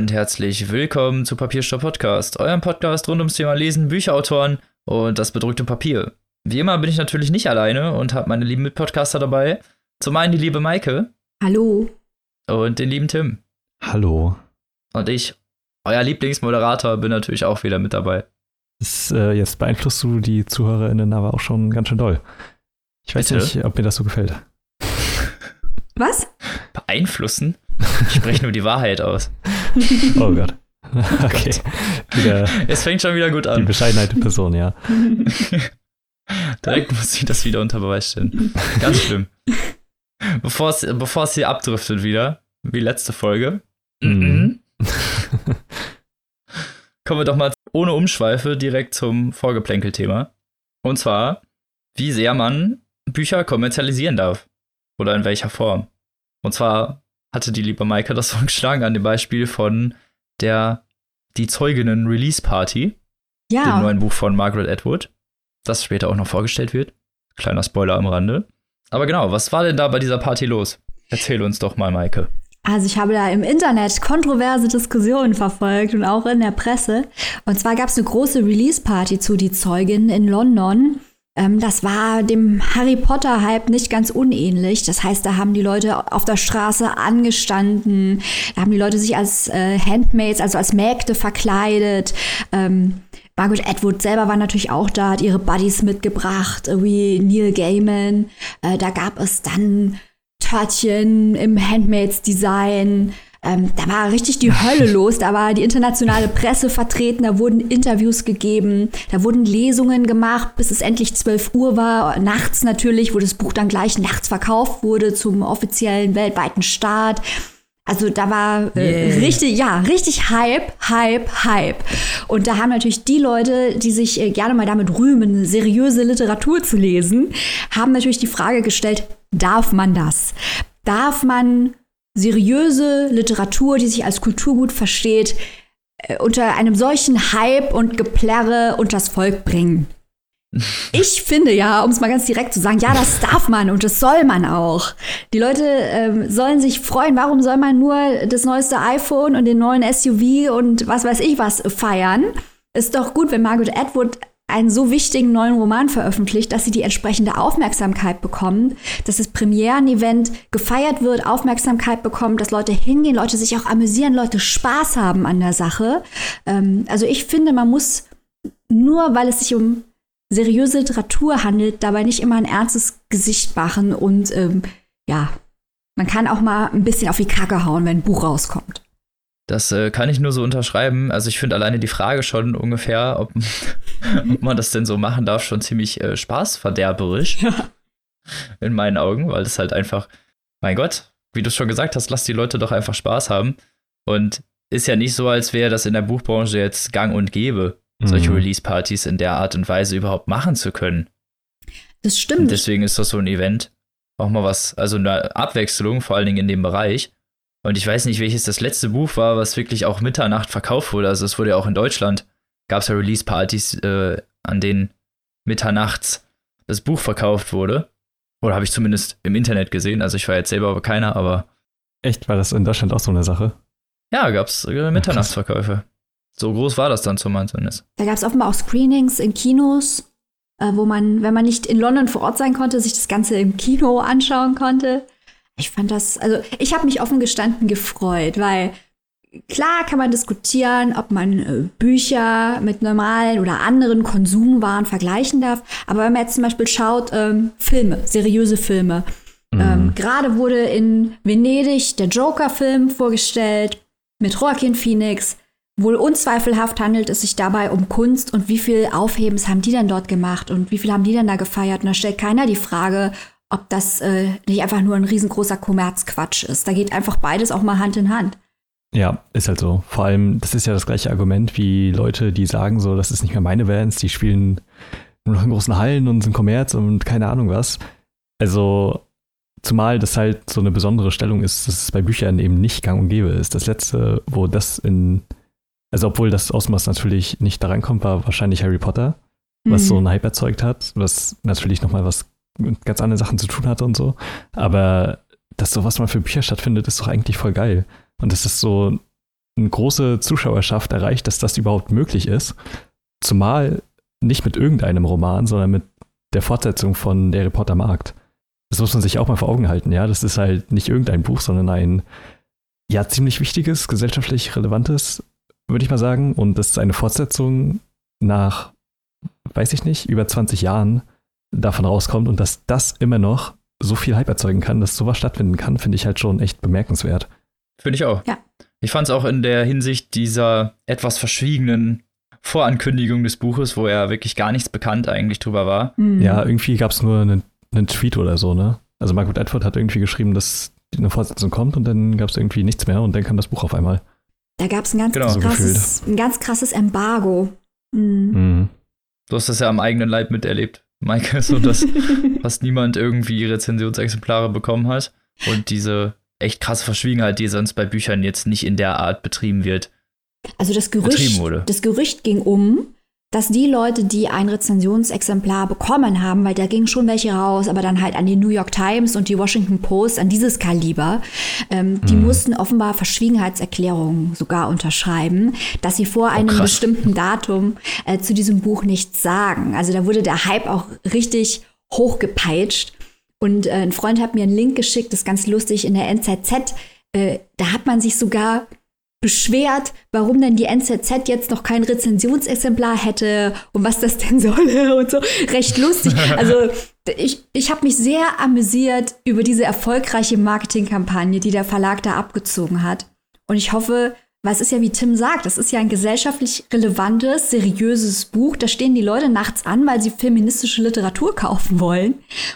Und herzlich willkommen zu Papierstopp Podcast, eurem Podcast rund ums Thema Lesen, Bücherautoren und das bedrückte Papier. Wie immer bin ich natürlich nicht alleine und habe meine lieben Mitpodcaster dabei. Zum einen die liebe Maike. Hallo. Und den lieben Tim. Hallo. Und ich, euer Lieblingsmoderator, bin natürlich auch wieder mit dabei. Das, äh, jetzt beeinflusst du die ZuhörerInnen aber auch schon ganz schön doll. Ich weiß Bitte? nicht, ob mir das so gefällt. Was? Beeinflussen? Ich spreche nur die Wahrheit aus. Oh Gott. Okay. Wieder es fängt schon wieder gut an. Die Bescheidenheit der Person, ja. Direkt muss ich das wieder unter Beweis stellen. Ganz schlimm. Bevor es, bevor es hier abdriftet wieder, wie letzte Folge. Mhm. Kommen wir doch mal ohne Umschweife direkt zum Vorgeplänkel-Thema. Und zwar, wie sehr man Bücher kommerzialisieren darf. Oder in welcher Form. Und zwar hatte die liebe Maike das vorgeschlagen an dem Beispiel von der Die Zeuginnen Release Party. Ja. Dem neuen Buch von Margaret Atwood. Das später auch noch vorgestellt wird. Kleiner Spoiler am Rande. Aber genau, was war denn da bei dieser Party los? Erzähl uns doch mal, Maike. Also ich habe da im Internet kontroverse Diskussionen verfolgt und auch in der Presse. Und zwar gab es eine große Release-Party zu Die Zeugin in London. Ähm, das war dem Harry Potter-Hype nicht ganz unähnlich. Das heißt, da haben die Leute auf der Straße angestanden, da haben die Leute sich als äh, Handmaids, also als Mägde verkleidet. Ähm, Margaret Atwood selber war natürlich auch da, hat ihre Buddies mitgebracht, wie Neil Gaiman. Äh, da gab es dann Törtchen im Handmaids-Design. Ähm, da war richtig die Hölle los. Da war die internationale Presse vertreten, da wurden Interviews gegeben, da wurden Lesungen gemacht, bis es endlich 12 Uhr war. Nachts natürlich, wo das Buch dann gleich nachts verkauft wurde zum offiziellen weltweiten Start. Also da war äh, yeah. richtig, ja, richtig Hype, Hype, Hype. Und da haben natürlich die Leute, die sich äh, gerne mal damit rühmen, seriöse Literatur zu lesen, haben natürlich die Frage gestellt, darf man das? Darf man seriöse Literatur, die sich als Kulturgut versteht, äh, unter einem solchen Hype und Geplärre unters Volk bringen. Ich finde ja, um es mal ganz direkt zu sagen, ja, das darf man und das soll man auch. Die Leute ähm, sollen sich freuen. Warum soll man nur das neueste iPhone und den neuen SUV und was weiß ich was feiern? Ist doch gut, wenn Margaret Atwood einen so wichtigen neuen Roman veröffentlicht, dass sie die entsprechende Aufmerksamkeit bekommen, dass das Premieren-Event gefeiert wird, Aufmerksamkeit bekommt, dass Leute hingehen, Leute sich auch amüsieren, Leute Spaß haben an der Sache. Ähm, also ich finde, man muss nur, weil es sich um seriöse Literatur handelt, dabei nicht immer ein ernstes Gesicht machen und ähm, ja, man kann auch mal ein bisschen auf die Kacke hauen, wenn ein Buch rauskommt. Das äh, kann ich nur so unterschreiben. Also ich finde alleine die Frage schon ungefähr, ob, ob, man das denn so machen darf, schon ziemlich äh, spaßverderberisch. Ja. In meinen Augen, weil das halt einfach, mein Gott, wie du schon gesagt hast, lass die Leute doch einfach Spaß haben. Und ist ja nicht so, als wäre das in der Buchbranche jetzt gang und gäbe, mhm. solche Release-Partys in der Art und Weise überhaupt machen zu können. Das stimmt. Und deswegen ist das so ein Event auch mal was, also eine Abwechslung, vor allen Dingen in dem Bereich. Und ich weiß nicht, welches das letzte Buch war, was wirklich auch Mitternacht verkauft wurde. Also es wurde ja auch in Deutschland, gab es ja Release-Partys, äh, an denen mitternachts das Buch verkauft wurde. Oder habe ich zumindest im Internet gesehen. Also ich war jetzt selber aber keiner, aber. Echt? War das in Deutschland auch so eine Sache? Ja, gab es äh, Mitternachtsverkäufe. So groß war das dann zumindest. Da gab es offenbar auch Screenings in Kinos, äh, wo man, wenn man nicht in London vor Ort sein konnte, sich das Ganze im Kino anschauen konnte. Ich fand das, also ich habe mich offen gestanden gefreut, weil klar kann man diskutieren, ob man äh, Bücher mit normalen oder anderen Konsumwaren vergleichen darf. Aber wenn man jetzt zum Beispiel schaut, ähm, Filme, seriöse Filme. Mhm. Ähm, Gerade wurde in Venedig der Joker-Film vorgestellt mit Joaquin Phoenix. Wohl unzweifelhaft handelt es sich dabei um Kunst und wie viel Aufhebens haben die denn dort gemacht und wie viel haben die denn da gefeiert? Und da stellt keiner die Frage, ob das äh, nicht einfach nur ein riesengroßer Kommerzquatsch ist. Da geht einfach beides auch mal Hand in Hand. Ja, ist halt so. Vor allem, das ist ja das gleiche Argument wie Leute, die sagen so, das ist nicht mehr meine Bands, die spielen nur noch in großen Hallen und sind Kommerz und keine Ahnung was. Also, zumal das halt so eine besondere Stellung ist, dass es bei Büchern eben nicht gang und gäbe ist. Das letzte, wo das in, also obwohl das Ausmaß natürlich nicht da reinkommt, war wahrscheinlich Harry Potter, was mhm. so einen Hype erzeugt hat, was natürlich nochmal was mit ganz anderen Sachen zu tun hatte und so. Aber dass sowas mal für Bücher stattfindet, ist doch eigentlich voll geil. Und das ist so, eine große Zuschauerschaft erreicht, dass das überhaupt möglich ist. Zumal nicht mit irgendeinem Roman, sondern mit der Fortsetzung von Der Reporter Markt. Das muss man sich auch mal vor Augen halten, ja. Das ist halt nicht irgendein Buch, sondern ein ja ziemlich wichtiges, gesellschaftlich relevantes, würde ich mal sagen. Und das ist eine Fortsetzung nach, weiß ich nicht, über 20 Jahren davon rauskommt und dass das immer noch so viel Hype erzeugen kann, dass sowas stattfinden kann, finde ich halt schon echt bemerkenswert. Finde ich auch. Ja. Ich fand es auch in der Hinsicht dieser etwas verschwiegenen Vorankündigung des Buches, wo ja wirklich gar nichts bekannt eigentlich drüber war. Mhm. Ja, irgendwie gab es nur einen, einen Tweet oder so, ne? Also Margaret Atwood hat irgendwie geschrieben, dass eine Fortsetzung kommt und dann gab es irgendwie nichts mehr und dann kam das Buch auf einmal. Da gab es ein ganz Genau. So krasses, ein ganz krasses Embargo. Mhm. Mhm. Du hast das ja am eigenen Leib miterlebt, Maike, so dass fast niemand irgendwie Rezensionsexemplare bekommen hat und diese echt krasse Verschwiegenheit, die sonst bei Büchern jetzt nicht in der Art betrieben wird. Also das Gerücht, das Gerücht ging um, dass die Leute, die ein Rezensionsexemplar bekommen haben, weil da gingen schon welche raus, aber dann halt an die New York Times und die Washington Post, an dieses Kaliber, ähm, die Mhm. mussten offenbar Verschwiegenheitserklärungen sogar unterschreiben, dass sie vor einem krass. bestimmten Datum äh, zu diesem Buch nichts sagen. Also da wurde der Hype auch richtig hochgepeitscht. Und äh, ein Freund hat mir einen Link geschickt, das ist ganz lustig, in der NZZ. Äh, da hat man sich sogar beschwert, warum denn die NZZ jetzt noch kein Rezensionsexemplar hätte und was das denn solle und so. Recht lustig. Also ich, ich habe mich sehr amüsiert über diese erfolgreiche Marketingkampagne, die der Verlag da abgezogen hat. Und ich hoffe, weil es ist ja wie Tim sagt, das ist ja ein gesellschaftlich relevantes, seriöses Buch. Da stehen die Leute nachts an, weil sie feministische Literatur kaufen wollen.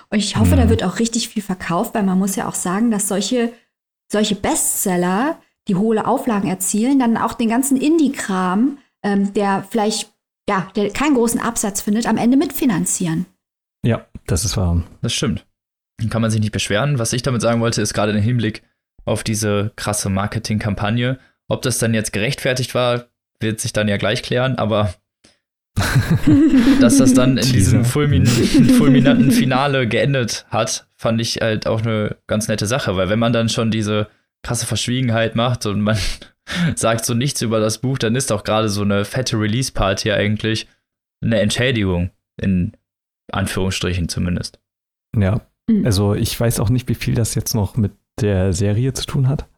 Und ich hoffe, da wird auch richtig viel verkauft, weil man muss ja auch sagen, dass solche, solche Bestseller, die hohe Auflagen erzielen, dann auch den ganzen Indie-Kram, ähm, der vielleicht, ja, der keinen großen Absatz findet, am Ende mitfinanzieren. Ja, das ist wahr. Das stimmt. Dann kann man sich nicht beschweren. Was ich damit sagen wollte, ist gerade im Hinblick auf diese krasse Marketingkampagne. Ob das dann jetzt gerechtfertigt war, wird sich dann ja gleich klären, aber dass das dann in diesem fulmin fulminanten Finale geendet hat, fand ich halt auch eine ganz nette Sache, weil wenn man dann schon diese krasse Verschwiegenheit macht und man sagt so nichts über das Buch, dann ist auch gerade so eine fette Release-Party eigentlich eine Entschädigung, in Anführungsstrichen zumindest. Ja, Mhm. also ich weiß auch nicht, wie viel das jetzt noch mit der Serie zu tun hat.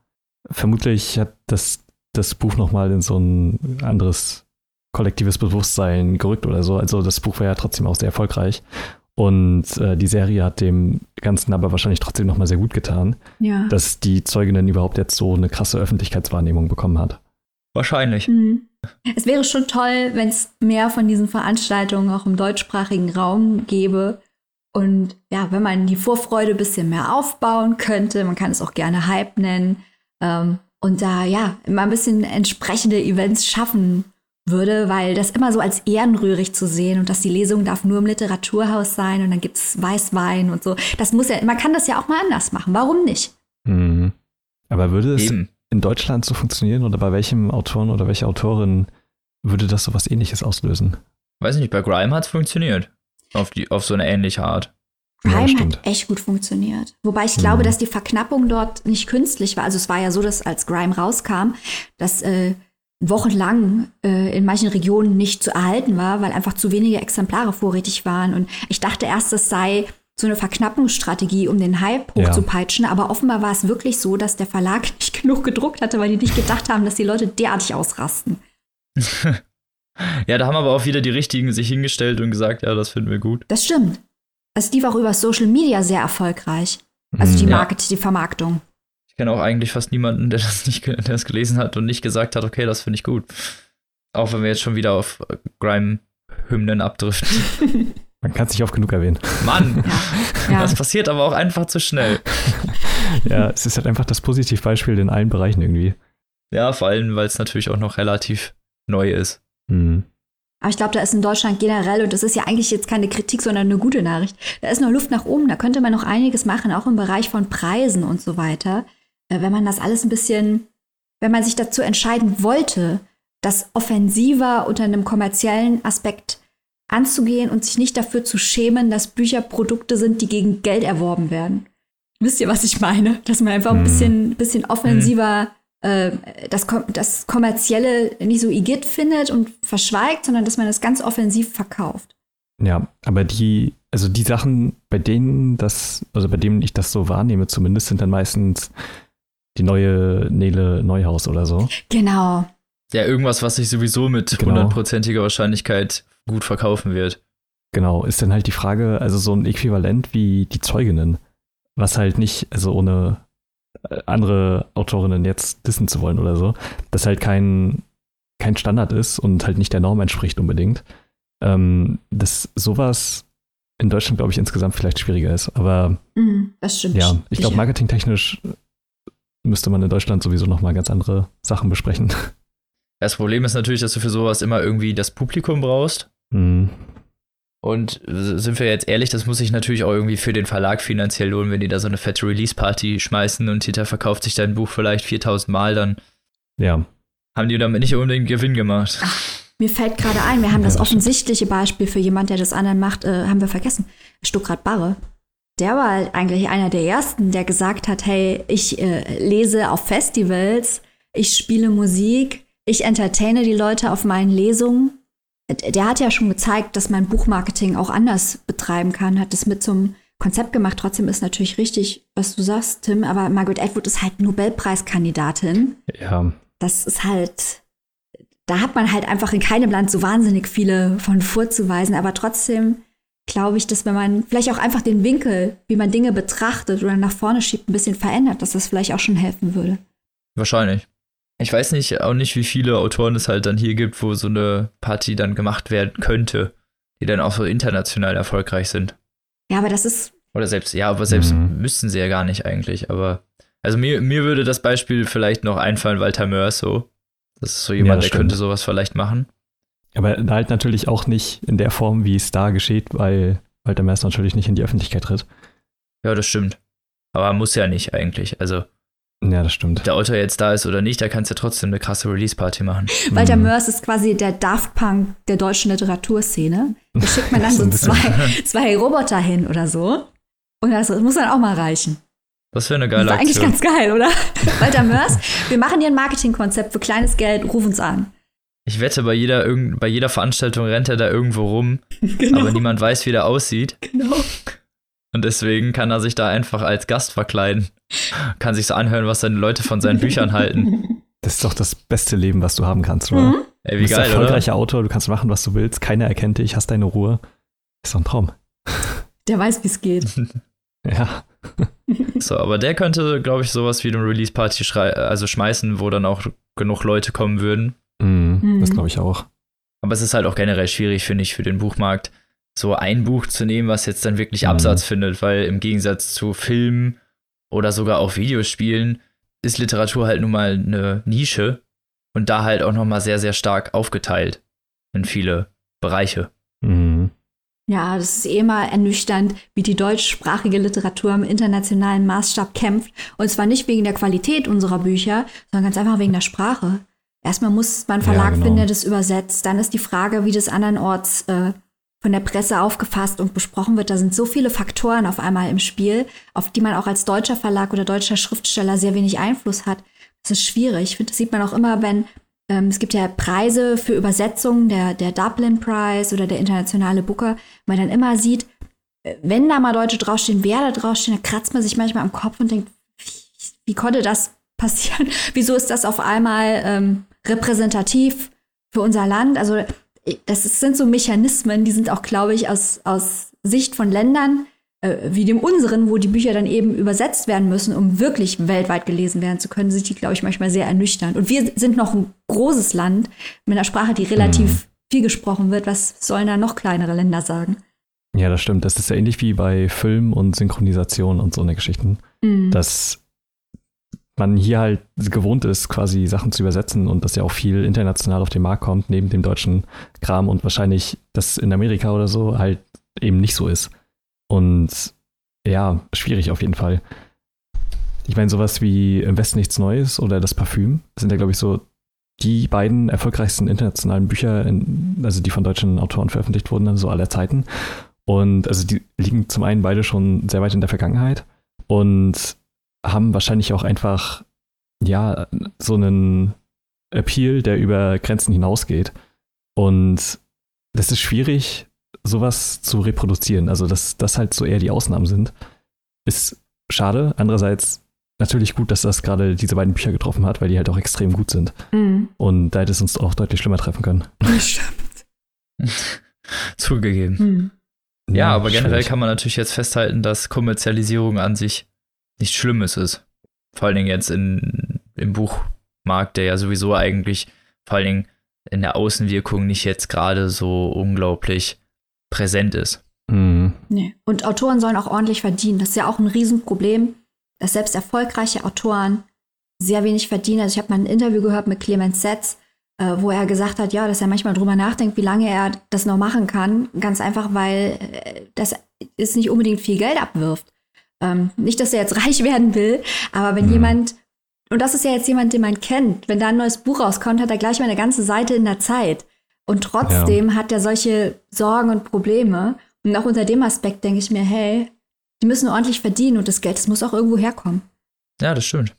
Vermutlich hat das, das Buch nochmal in so ein anderes kollektives Bewusstsein gerückt oder so. Also das Buch war ja trotzdem auch sehr erfolgreich. Und äh, die Serie hat dem Ganzen aber wahrscheinlich trotzdem nochmal sehr gut getan, Ja. dass die Zeuginnen überhaupt jetzt so eine krasse Öffentlichkeitswahrnehmung bekommen hat. Wahrscheinlich. Mhm. Es wäre schon toll, wenn es mehr von diesen Veranstaltungen auch im deutschsprachigen Raum gäbe. Und ja, wenn man die Vorfreude ein bisschen mehr aufbauen könnte, man kann es auch gerne Hype nennen, ähm, und da ja immer ein bisschen entsprechende Events schaffen würde, weil das immer so als ehrenrührig zu sehen und dass die Lesung darf nur im Literaturhaus sein und dann gibt es Weißwein und so. Das muss ja, man kann das ja auch mal anders machen. Warum nicht? Mhm. Aber würde es Eben. in Deutschland so funktionieren oder bei welchem Autoren oder welcher Autorin würde das so was ähnliches auslösen? Weiß nicht, bei Grime hat es funktioniert. Auf, die, auf so eine ähnliche Art. Ja, Prime stimmt. hat echt gut funktioniert. Wobei ich glaube, Mhm. dass die Verknappung dort nicht künstlich war. Also es war ja so, dass als Grime rauskam, dass äh, wochenlang äh, in manchen Regionen nicht zu erhalten war, weil einfach zu wenige Exemplare vorrätig waren. Und ich dachte erst, das sei so eine Verknappungsstrategie, um den Hype Ja. hochzupeitschen. Aber offenbar war es wirklich so, dass der Verlag nicht genug gedruckt hatte, weil die nicht gedacht haben, dass die Leute derartig ausrasten. Ja, da haben aber auch wieder die Richtigen sich hingestellt und gesagt, ja, das finden wir gut. Das stimmt. Es lief auch über Social Media sehr erfolgreich. Also Mhm. die Ja. Market, die Vermarktung. Ich kenne auch eigentlich fast niemanden, der das nicht der das gelesen hat und nicht gesagt hat, okay, das finde ich gut. Auch wenn wir jetzt schon wieder auf äh, Grime-Hymnen abdriften. Man kann es nicht oft genug erwähnen. Mann, Ja. das passiert aber auch einfach zu schnell. ja, es ist halt einfach das Positivbeispiel in allen Bereichen irgendwie. Ja, vor allem, weil es natürlich auch noch relativ neu ist. Mhm. Aber ich glaube, da ist in Deutschland generell, und das ist ja eigentlich jetzt keine Kritik, sondern eine gute Nachricht, da ist noch Luft nach oben, da könnte man noch einiges machen, auch im Bereich von Preisen und so weiter. Äh, Wenn man das alles ein bisschen, wenn man sich dazu entscheiden wollte, das offensiver unter einem kommerziellen Aspekt anzugehen und sich nicht dafür zu schämen, dass Bücher Produkte sind, die gegen Geld erworben werden. Wisst ihr, was ich meine? Dass man einfach ein Hm. bisschen, bisschen offensiver äh, das, das Kommerzielle nicht so igitt findet und verschweigt, sondern dass man das ganz offensiv verkauft. Ja, aber die, also die Sachen, bei denen das, also bei denen ich das so wahrnehme zumindest, sind dann meistens die neue Nele Neuhaus oder so. Genau. Ja, irgendwas, was sich sowieso mit Genau. hundertprozentiger Wahrscheinlichkeit gut verkaufen wird. Genau, ist dann halt die Frage, also so ein Äquivalent wie die Zeuginnen, was halt nicht, also ohne äh, andere Autorinnen jetzt dissen zu wollen oder so, das halt kein, kein Standard ist und halt nicht der Norm entspricht unbedingt. Ähm, dass sowas in Deutschland, glaube ich, insgesamt vielleicht schwieriger ist. Aber Mhm, das stimmt. ja, ich glaube, marketingtechnisch müsste man in Deutschland sowieso nochmal ganz andere Sachen besprechen. Das Problem ist natürlich, dass du für sowas immer irgendwie das Publikum brauchst. Hm. Und sind wir jetzt ehrlich, das muss sich natürlich auch irgendwie für den Verlag finanziell lohnen, wenn die da so eine fette Release-Party schmeißen und hinterher verkauft sich dein Buch vielleicht 4000 Mal, dann Ja, haben die damit nicht unbedingt Gewinn gemacht. Mir fällt gerade ein, wir haben Ja, das das offensichtliche Beispiel für jemand, der das anderen macht, äh, haben wir vergessen. Stuckrad Barre. Der war halt eigentlich einer der ersten, der gesagt hat, hey, ich äh, lese auf Festivals, ich spiele Musik, ich entertaine die Leute auf meinen Lesungen. Äh, Der hat ja schon gezeigt, dass man Buchmarketing auch anders betreiben kann, hat das mit zum Konzept gemacht. Trotzdem ist natürlich richtig, was du sagst, Tim, aber Margaret Atwood ist halt Nobelpreiskandidatin ja, das ist halt, da hat man halt einfach in keinem Land so wahnsinnig viele von vorzuweisen, aber trotzdem glaube ich, dass wenn man vielleicht auch einfach den Winkel, wie man Dinge betrachtet oder nach vorne schiebt, ein bisschen verändert, dass das vielleicht auch schon helfen würde. Wahrscheinlich. Ich weiß nicht, auch nicht, wie viele Autoren es halt dann hier gibt, wo so eine Party dann gemacht werden könnte, die dann auch so international erfolgreich sind. Ja, aber das ist, Oder selbst, ja, aber selbst Mhm. müssten sie ja gar nicht eigentlich, aber also mir, mir würde das Beispiel vielleicht noch einfallen, Walter Mörs so. Das ist so Ja, jemand, das der stimmt. könnte sowas vielleicht machen. Aber halt natürlich auch nicht in der Form, wie es da geschieht, weil Walter Merz natürlich nicht in die Öffentlichkeit tritt. Ja, das stimmt. Aber muss ja nicht eigentlich. Also, Ja, das stimmt. ob der Autor jetzt da ist oder nicht, da kannst du trotzdem eine krasse Release-Party machen. Walter Mhm. Mörs ist quasi der Daft Punk der deutschen Literaturszene. Da schickt man dann So zwei, zwei Roboter hin oder so. Und das muss dann auch mal reichen. Das wäre eine Das geile war eigentlich Aktion. ganz geil, oder? Walter Mörs, wir machen hier ein Marketingkonzept für kleines Geld, ruf uns an. Ich wette, bei jeder, irgend, bei jeder Veranstaltung rennt er da irgendwo rum, Genau. aber niemand weiß, wie der aussieht. genau. Und deswegen kann er sich da einfach als Gast verkleiden. Kann sich so anhören, was seine Leute von seinen Büchern halten. Das ist doch das beste Leben, was du haben kannst, oder? Mhm. Ey, Du wie bist ein geil, oder? erfolgreicher Autor, du kannst machen, was du willst, keiner erkennt dich, hast deine Ruhe. Ist doch ein Traum. Der weiß, wie es geht. Ja. So, aber der könnte, glaube ich, sowas wie eine Release-Party schrei- also schmeißen, wo dann auch genug Leute kommen würden. Mhm, Mhm. Glaube ich auch. Aber es ist halt auch generell schwierig, finde ich, für den Buchmarkt, so ein Buch zu nehmen, was jetzt dann wirklich Mhm. Absatz findet, weil im Gegensatz zu Filmen oder sogar auch Videospielen ist Literatur halt nun mal eine Nische und da halt auch nochmal sehr, sehr stark aufgeteilt in viele Bereiche. Mhm. Ja, das ist eh mal ernüchternd, wie die deutschsprachige Literatur im internationalen Maßstab kämpft. Und zwar nicht wegen der Qualität unserer Bücher, sondern ganz einfach wegen der Sprache. Erstmal muss man Verlag Ja, genau. finden, der das übersetzt. Dann ist die Frage, wie das andernorts äh, von der Presse aufgefasst und besprochen wird. Da sind so viele Faktoren auf einmal im Spiel, auf die man auch als deutscher Verlag oder deutscher Schriftsteller sehr wenig Einfluss hat. Das ist schwierig. Ich finde, das sieht man auch immer, wenn ähm, es gibt ja Preise für Übersetzungen, der, der Dublin Prize oder der internationale Booker, man dann immer sieht, äh, wenn da mal Deutsche draufstehen, wer da draufstehen, da kratzt man sich manchmal am Kopf und denkt, wie, wie konnte das passieren? Wieso ist das auf einmal ähm, repräsentativ für unser Land? Also das sind so Mechanismen, die sind auch, glaube ich, aus, aus Sicht von Ländern äh, wie dem unseren, wo die Bücher dann eben übersetzt werden müssen, um wirklich weltweit gelesen werden zu können, sind die, glaube ich, manchmal sehr ernüchternd. Und wir sind noch ein großes Land mit einer Sprache, die relativ viel gesprochen wird. Was sollen da noch kleinere Länder sagen? Ja, das stimmt. Das ist ja ähnlich wie bei Film und Synchronisation und so eine Geschichten, Mhm. dass man hier halt gewohnt ist, quasi Sachen zu übersetzen und dass ja auch viel international auf den Markt kommt, neben dem deutschen Kram und wahrscheinlich das in Amerika oder so halt eben nicht so ist. Und ja, schwierig auf jeden Fall. Ich meine, sowas wie Im Westen nichts Neues oder Das Parfüm sind ja, glaube ich, so die beiden erfolgreichsten internationalen Bücher, in, also die von deutschen Autoren veröffentlicht wurden, so aller Zeiten. Und also die liegen zum einen beide schon sehr weit in der Vergangenheit und haben wahrscheinlich auch einfach ja, so einen Appeal, der über Grenzen hinausgeht. Und das ist schwierig, sowas zu reproduzieren. Also, dass das halt so eher die Ausnahmen sind, ist schade. Andererseits natürlich gut, dass das gerade diese beiden Bücher getroffen hat, weil die halt auch extrem gut sind. Mhm. Und da hätte es uns auch deutlich schlimmer treffen können. Stimmt. Zugegeben. Mhm. Ja, aber generell schwierig. kann man natürlich jetzt festhalten, dass Kommerzialisierung an sich nichts Schlimmes ist. Vor allen Dingen jetzt in, im Buchmarkt, der ja sowieso eigentlich vor allen Dingen in der Außenwirkung nicht jetzt gerade so unglaublich präsent ist. Mhm. Nee. Und Autoren sollen auch ordentlich verdienen. Das ist ja auch ein Riesenproblem, dass selbst erfolgreiche Autoren sehr wenig verdienen. Also ich habe mal ein Interview gehört mit Clemens Setz, äh, wo er gesagt hat, ja, dass er manchmal drüber nachdenkt, wie lange er das noch machen kann. Ganz einfach, weil äh, das ist nicht unbedingt viel Geld abwirft. Ähm, nicht, dass er jetzt reich werden will, aber wenn Mhm. jemand, und das ist ja jetzt jemand, den man kennt, wenn da ein neues Buch rauskommt, hat er gleich mal eine ganze Seite in der Zeit. Und trotzdem hat er solche Sorgen und Probleme. Und auch unter dem Aspekt denke ich mir, hey, die müssen ordentlich verdienen und das Geld, das muss auch irgendwo herkommen. Ja, das stimmt.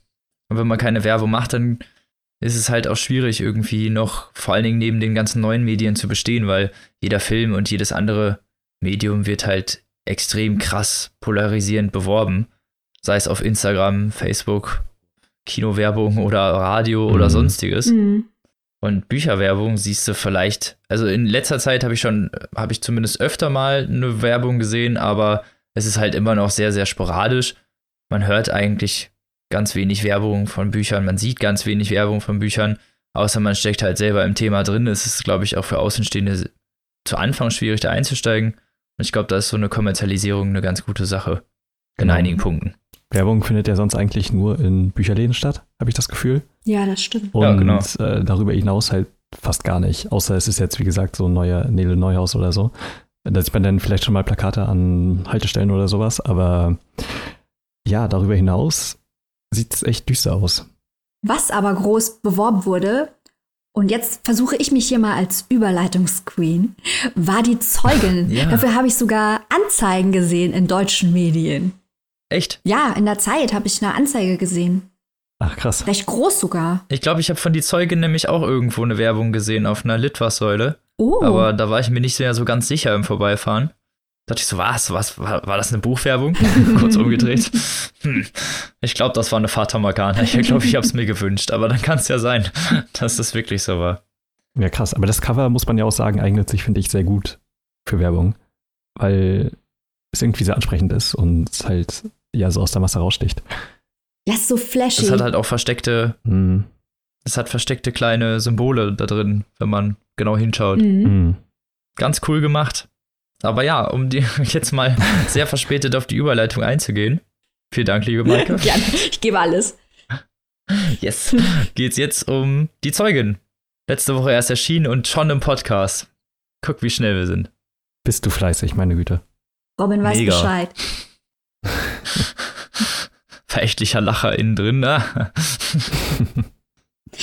Und wenn man keine Werbung macht, dann ist es halt auch schwierig, irgendwie noch vor allen Dingen neben den ganzen neuen Medien zu bestehen, weil jeder Film und jedes andere Medium wird halt extrem krass polarisierend beworben. Sei es auf Instagram, Facebook, Kinowerbung oder Radio oder Mhm. sonstiges. Mhm. Und Bücherwerbung siehst du vielleicht, also in letzter Zeit habe ich schon, habe ich zumindest öfter mal eine Werbung gesehen, aber es ist halt immer noch sehr, sehr sporadisch. Man hört eigentlich ganz wenig Werbung von Büchern, man sieht ganz wenig Werbung von Büchern, außer man steckt halt selber im Thema drin. Es ist, glaube ich, auch für Außenstehende zu Anfang schwierig, da einzusteigen. Und ich glaube, da ist so eine Kommerzialisierung eine ganz gute Sache. In Genau. einigen Punkten. Werbung findet ja sonst eigentlich nur in Bücherläden statt, habe ich das Gefühl. Ja, das stimmt. Und Ja, genau. äh, darüber hinaus halt fast gar nicht. Außer es ist jetzt, wie gesagt, so ein neuer Nele Neuhaus oder so. Da sieht man dann vielleicht schon mal Plakate an Haltestellen oder sowas. Aber ja, darüber hinaus sieht es echt düster aus. Was aber groß beworben wurde, und jetzt versuche ich mich hier mal als Überleitungsqueen, war die Zeugin. Ja. Dafür habe ich sogar Anzeigen gesehen in deutschen Medien. Echt? Ja, in der Zeit habe ich eine Anzeige gesehen. Ach, krass. Recht groß sogar. Ich glaube, ich habe von die Zeugin nämlich auch irgendwo eine Werbung gesehen auf einer Litfaßsäule. Oh. Aber da war ich mir nicht mehr so ganz sicher im Vorbeifahren. Da dachte ich so, was? was war, war das eine Buchwerbung? Kurz umgedreht. Hm. Ich glaube, das war eine Fata Morgana. Ich glaube, ich habe es mir gewünscht. Aber dann kann es ja sein, dass das wirklich so war. Ja, krass. Aber das Cover, muss man ja auch sagen, eignet sich, finde ich, sehr gut für Werbung. Weil es irgendwie sehr ansprechend ist und es halt ja so aus der Masse raussticht. ja, ist so flashy. Es hat halt auch versteckte, Mhm. es hat versteckte kleine Symbole da drin, wenn man genau hinschaut. Mhm. Mhm. Ganz cool gemacht. Aber ja, um die jetzt mal sehr verspätet auf die Überleitung einzugehen. Vielen Dank, liebe Maike. Gerne. Ich gebe alles. Yes. Geht's jetzt um die Zeugin. Letzte Woche erst erschienen und schon im Podcast. Guck, wie schnell wir sind. Bist du fleißig, meine Güte. Robin weiß Mega. Bescheid. Verächtlicher Lacher innen drin, ne?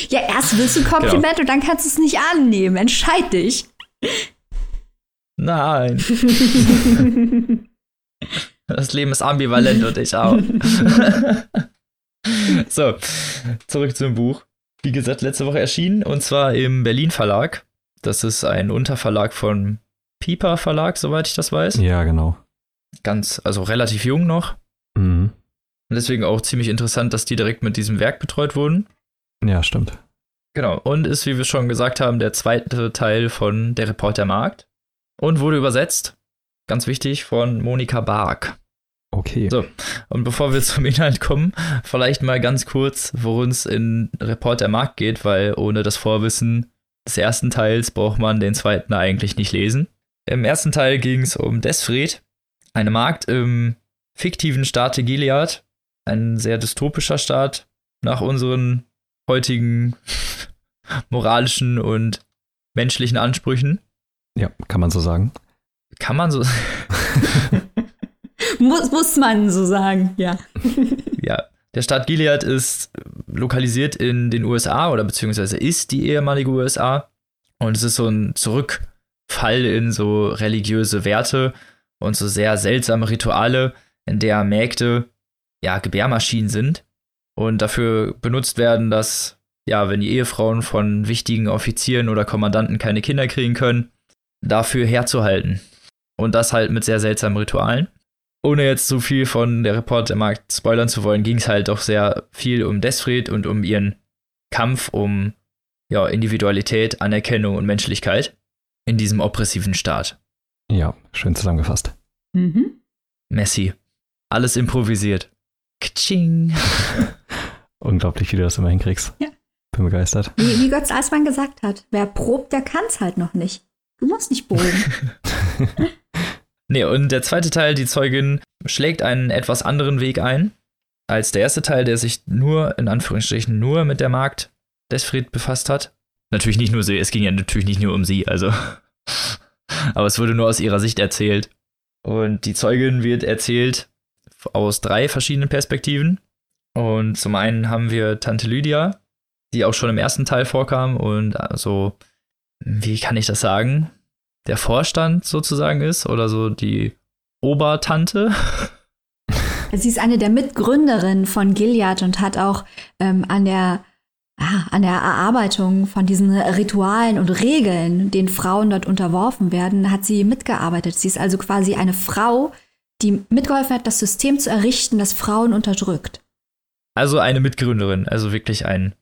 Ja, erst willst du ein Kompliment und dann kannst du es nicht annehmen. Entscheid dich. Nein. Das Leben ist ambivalent und ich auch. so, zurück zum Buch. Wie gesagt, letzte Woche erschienen und zwar im Berlin Verlag. Das ist ein Unterverlag von Piper Verlag, soweit ich das weiß. Ja, genau. Ganz, also relativ jung noch. Mhm. Und deswegen auch ziemlich interessant, dass die direkt mit diesem Werk betreut wurden. Ja, stimmt. Genau. Und ist, wie wir schon gesagt haben, der zweite Teil von Der Reporter Markt. Und wurde übersetzt, ganz wichtig, von Monika Bark. Okay. So. Und bevor wir zum Inhalt kommen, vielleicht mal ganz kurz, worum es in Reporter Markt geht, weil ohne das Vorwissen des ersten Teils braucht man den zweiten eigentlich nicht lesen. Im ersten Teil ging es um Desfred, eine Magd im fiktiven Staate Gilead, ein sehr dystopischer Staat nach unseren heutigen moralischen und menschlichen Ansprüchen. Ja, kann man so sagen. Kann man so, Muss, muss man so sagen, ja. ja. Der Staat Gilead ist lokalisiert in den USA oder beziehungsweise ist die ehemalige USA. Und es ist so ein Zurückfall in so religiöse Werte und so sehr seltsame Rituale, in der Mägde ja Gebärmaschinen sind. und dafür benutzt werden, dass, ja, wenn die Ehefrauen von wichtigen Offizieren oder Kommandanten keine Kinder kriegen können, dafür herzuhalten. Und das halt mit sehr seltsamen Ritualen. Ohne jetzt zu viel von der Report der Markt spoilern zu wollen, ging es halt doch sehr viel um Desfried und um ihren Kampf um ja, Individualität, Anerkennung und Menschlichkeit in diesem oppressiven Staat. Ja, schön zusammengefasst. Mhm. Messi. Alles improvisiert. Kaching. Unglaublich, wie du das immer hinkriegst. Ja. Bin begeistert. Wie, wie Götz Eismann gesagt hat, wer probt, der kann's halt noch nicht. Du musst nicht proben. nee, und der zweite Teil, die Zeugin, schlägt einen etwas anderen Weg ein als der erste Teil, der sich nur, in Anführungsstrichen, nur mit der Magd Desfried befasst hat. Natürlich nicht nur sie, es ging ja natürlich nicht nur um sie, also. Aber es wurde nur aus ihrer Sicht erzählt. Und die Zeugin wird erzählt aus drei verschiedenen Perspektiven. Und zum einen haben wir Tante Lydia, die auch schon im ersten Teil vorkam und so, wie kann ich das sagen? Der Vorstand sozusagen ist oder so die Obertante. Sie ist eine der Mitgründerinnen von Gilead und hat auch ähm, an der ah, an der Erarbeitung von diesen Ritualen und Regeln, den Frauen dort unterworfen werden, hat sie mitgearbeitet. Sie ist also quasi eine Frau, die mitgeholfen hat, das System zu errichten, das Frauen unterdrückt. Also eine Mitgründerin, also wirklich ein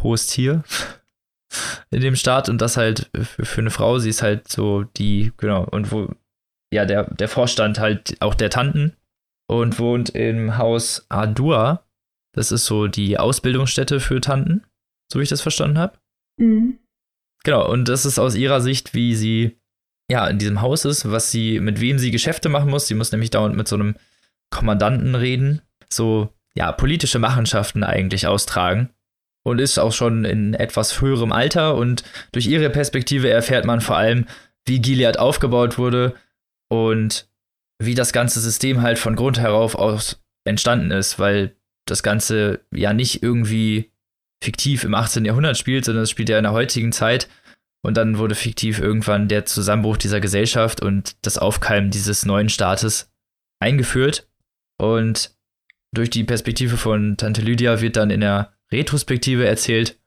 hohes Tier in dem Staat und das halt für, eine Frau, sie ist halt so die, genau, und wo, ja, der, der Vorstand halt auch der Tanten und wohnt im Haus Adua. Das ist so die Ausbildungsstätte für Tanten, so wie ich das verstanden habe. Mhm. Genau, und das ist aus ihrer Sicht, wie sie ja in diesem Haus ist, was sie, mit wem sie Geschäfte machen muss. Sie muss nämlich dauernd mit so einem Kommandanten reden, so ja, politische Machenschaften eigentlich austragen. Und ist auch schon in etwas höherem Alter und durch ihre Perspektive erfährt man vor allem, wie Gilead aufgebaut wurde und wie das ganze System halt von Grund herauf aus entstanden ist, weil das Ganze ja nicht irgendwie fiktiv im 18. Jahrhundert spielt, sondern es spielt ja in der heutigen Zeit. Und dann wurde fiktiv irgendwann der Zusammenbruch dieser Gesellschaft und das Aufkeimen dieses neuen Staates eingeführt. Und durch die Perspektive von Tante Lydia wird dann in der Retrospektive erzählt,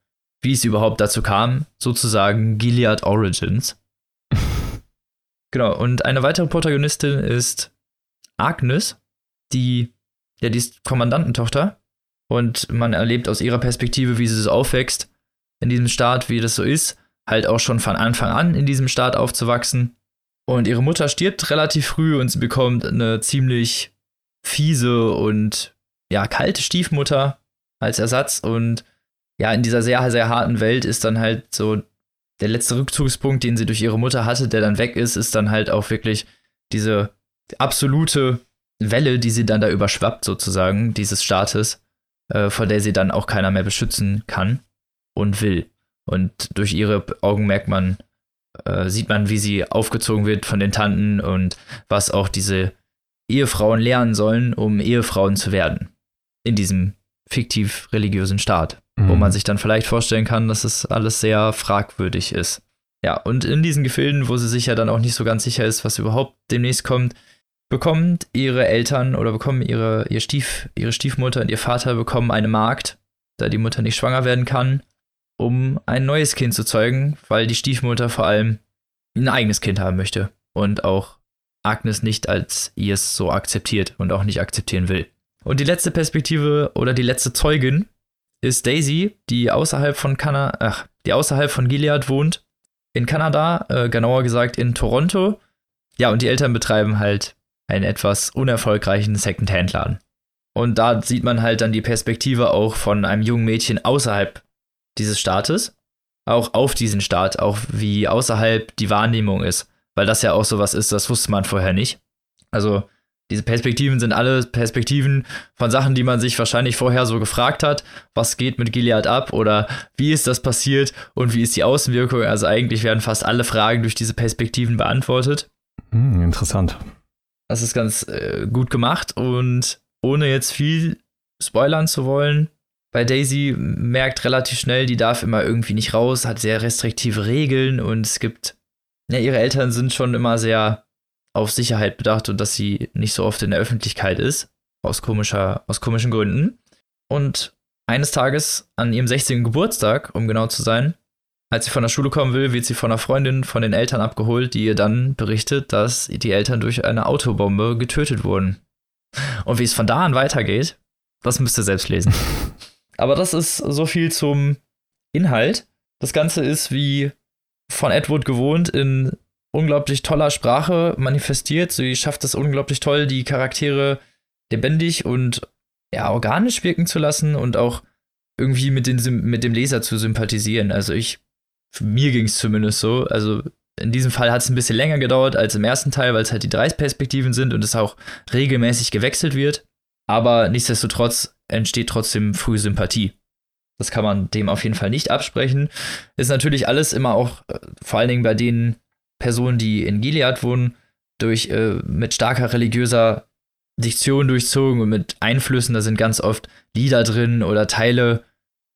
wie es überhaupt dazu kam, sozusagen Gilead Origins. Genau, und eine weitere Protagonistin ist Agnes, die, ja, die ist Kommandantentochter. Und man erlebt aus ihrer Perspektive, wie sie so aufwächst in diesem Staat, wie das so ist, halt auch schon von Anfang an in diesem Staat aufzuwachsen. Und ihre Mutter stirbt relativ früh und sie bekommt eine ziemlich fiese und ja, kalte Stiefmutter als Ersatz. Und ja, in dieser sehr, sehr harten Welt ist dann halt so der letzte Rückzugspunkt, den sie durch ihre Mutter hatte, der dann weg ist, ist dann halt auch wirklich diese absolute Welle, die sie dann da überschwappt, sozusagen, dieses Staates, äh, vor der sie dann auch keiner mehr beschützen kann und will. Und durch ihre Augen merkt man, äh, sieht man, wie sie aufgezogen wird von den Tanten und was auch diese Ehefrauen lernen sollen, um Ehefrauen zu werden. In diesem fiktiv religiösen Staat mhm. wo man sich dann vielleicht vorstellen kann, dass es alles sehr fragwürdig ist. Ja, und in diesen Gefilden, wo sie sich ja dann auch nicht so ganz sicher ist, was überhaupt demnächst kommt, bekommt ihre Eltern oder bekommen ihre, ihr Stief, ihre Stiefmutter und ihr Vater bekommen eine Magd, da die Mutter nicht schwanger werden kann, um ein neues Kind zu zeugen, weil die Stiefmutter vor allem ein eigenes Kind haben möchte und auch Agnes nicht als ihr es so akzeptiert und auch nicht akzeptieren will. Und die letzte Perspektive oder die letzte Zeugin ist Daisy, die außerhalb von Kanada, ach, die außerhalb von Gilead wohnt, in Kanada, äh, genauer gesagt in Toronto. Ja, und die Eltern betreiben halt einen etwas unerfolgreichen Second-Hand-Laden. Und da sieht man halt dann die Perspektive auch von einem jungen Mädchen außerhalb dieses Staates, auch auf diesen Staat, auch wie außerhalb die Wahrnehmung ist, weil das ja auch sowas ist, das wusste man vorher nicht. Also diese Perspektiven sind alle Perspektiven von Sachen, die man sich wahrscheinlich vorher so gefragt hat. Was geht mit Gilead ab oder wie ist das passiert und wie ist die Außenwirkung? Also eigentlich werden fast alle Fragen durch diese Perspektiven beantwortet. Hm, interessant. Das ist ganz äh, gut gemacht und ohne jetzt viel spoilern zu wollen, bei Daisy merkt relativ schnell, die darf immer irgendwie nicht raus, hat sehr restriktive Regeln und es gibt, ja, ihre Eltern sind schon immer sehr auf Sicherheit bedacht und dass sie nicht so oft in der Öffentlichkeit ist, aus, komischer, aus komischen Gründen. Und eines Tages an ihrem 16. Geburtstag, um genau zu sein, als sie von der Schule kommen will, wird sie von einer Freundin von den Eltern abgeholt, die ihr dann berichtet, dass die Eltern durch eine Autobombe getötet wurden. Und wie es von da an weitergeht, das müsst ihr selbst lesen. Aber das ist so viel zum Inhalt. Das Ganze ist wie von Edward gewohnt in unglaublich toller Sprache manifestiert. Sie schafft es unglaublich toll, die Charaktere lebendig und ja, organisch wirken zu lassen und auch irgendwie mit, den, mit dem Leser zu sympathisieren. Also ich, mir ging es zumindest so. Also in diesem Fall hat es ein bisschen länger gedauert als im ersten Teil, weil es halt die drei Perspektiven sind und es auch regelmäßig gewechselt wird. Aber nichtsdestotrotz entsteht trotzdem früh Sympathie. Das kann man dem auf jeden Fall nicht absprechen. Ist natürlich alles immer auch, äh, vor allen Dingen bei den Personen, die in Gilead wohnen, durch äh, mit starker religiöser Diktion durchzogen und mit Einflüssen. Da sind ganz oft Lieder drin oder Teile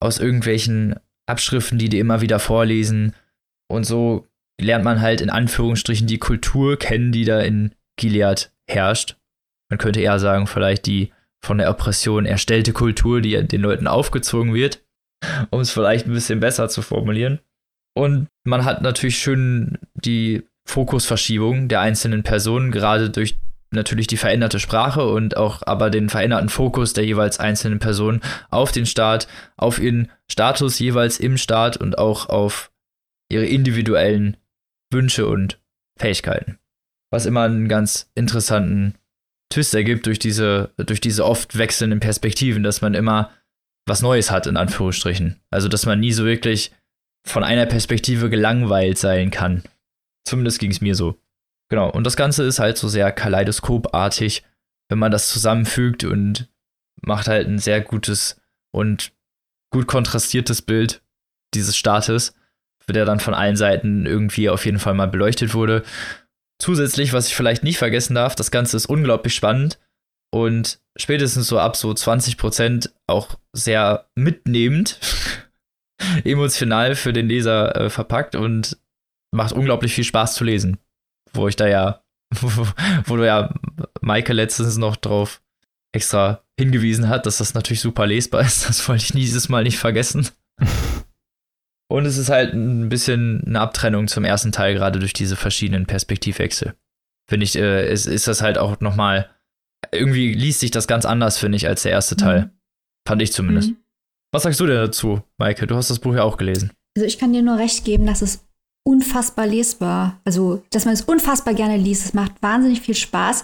aus irgendwelchen Abschriften, die die immer wieder vorlesen. Und so lernt man halt in Anführungsstrichen die Kultur kennen, die da in Gilead herrscht. Man könnte eher sagen, vielleicht die von der Oppression erstellte Kultur, die den Leuten aufgezwungen wird, um es vielleicht ein bisschen besser zu formulieren. Und man hat natürlich schön die Fokusverschiebung der einzelnen Personen, gerade durch natürlich die veränderte Sprache und auch aber den veränderten Fokus der jeweils einzelnen Personen auf den Staat, auf ihren Status jeweils im Staat und auch auf ihre individuellen Wünsche und Fähigkeiten. Was immer einen ganz interessanten Twist ergibt durch diese, durch diese oft wechselnden Perspektiven, dass man immer was Neues hat, in Anführungsstrichen. Also, dass man nie so wirklich von einer Perspektive gelangweilt sein kann. Zumindest ging es mir so. Genau, und das Ganze ist halt so sehr kaleidoskopartig, wenn man das zusammenfügt und macht halt ein sehr gutes und gut kontrastiertes Bild dieses Staates, der dann von allen Seiten irgendwie auf jeden Fall mal beleuchtet wurde. Zusätzlich, was ich vielleicht nicht vergessen darf, das Ganze ist unglaublich spannend und spätestens so ab so 20 Prozent auch sehr mitnehmend, emotional für den Leser äh, verpackt und macht unglaublich viel Spaß zu lesen. Wo ich da ja, wo du ja Maike letztens noch drauf extra hingewiesen hat, dass das natürlich super lesbar ist. Das wollte ich dieses Mal nicht vergessen. Und es ist halt ein bisschen eine Abtrennung zum ersten Teil, gerade durch diese verschiedenen Perspektivwechsel. Finde ich, äh, ist, ist das halt auch nochmal, irgendwie liest sich das ganz anders, finde ich, als der erste Teil. Mhm. Fand ich zumindest. Mhm. Was sagst du denn dazu, Maike? Du hast das Buch ja auch gelesen. Also ich kann dir nur recht geben, dass es unfassbar lesbar, also dass man es unfassbar gerne liest. Es macht wahnsinnig viel Spaß.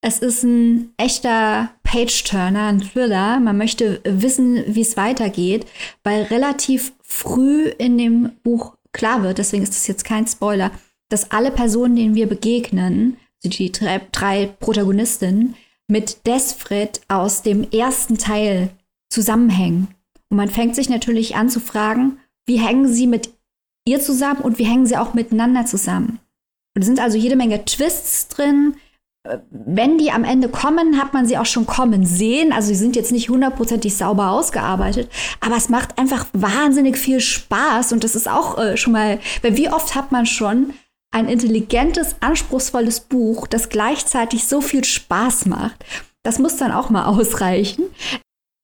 Es ist ein echter Page-Turner, ein Thriller. Man möchte wissen, wie es weitergeht, weil relativ früh in dem Buch klar wird, deswegen ist das jetzt kein Spoiler, dass alle Personen, denen wir begegnen, also die drei, drei Protagonistinnen, mit Desfred aus dem ersten Teil zusammenhängen. Und man fängt sich natürlich an zu fragen, wie hängen sie mit ihr zusammen und wie hängen sie auch miteinander zusammen. Und es sind also jede Menge Twists drin, wenn die am Ende kommen, hat man sie auch schon kommen sehen. Also sie sind jetzt nicht hundertprozentig sauber ausgearbeitet, aber es macht einfach wahnsinnig viel Spaß und das ist auch äh, schon mal, weil wie oft hat man schon ein intelligentes, anspruchsvolles Buch, das gleichzeitig so viel Spaß macht. Das muss dann auch mal ausreichen.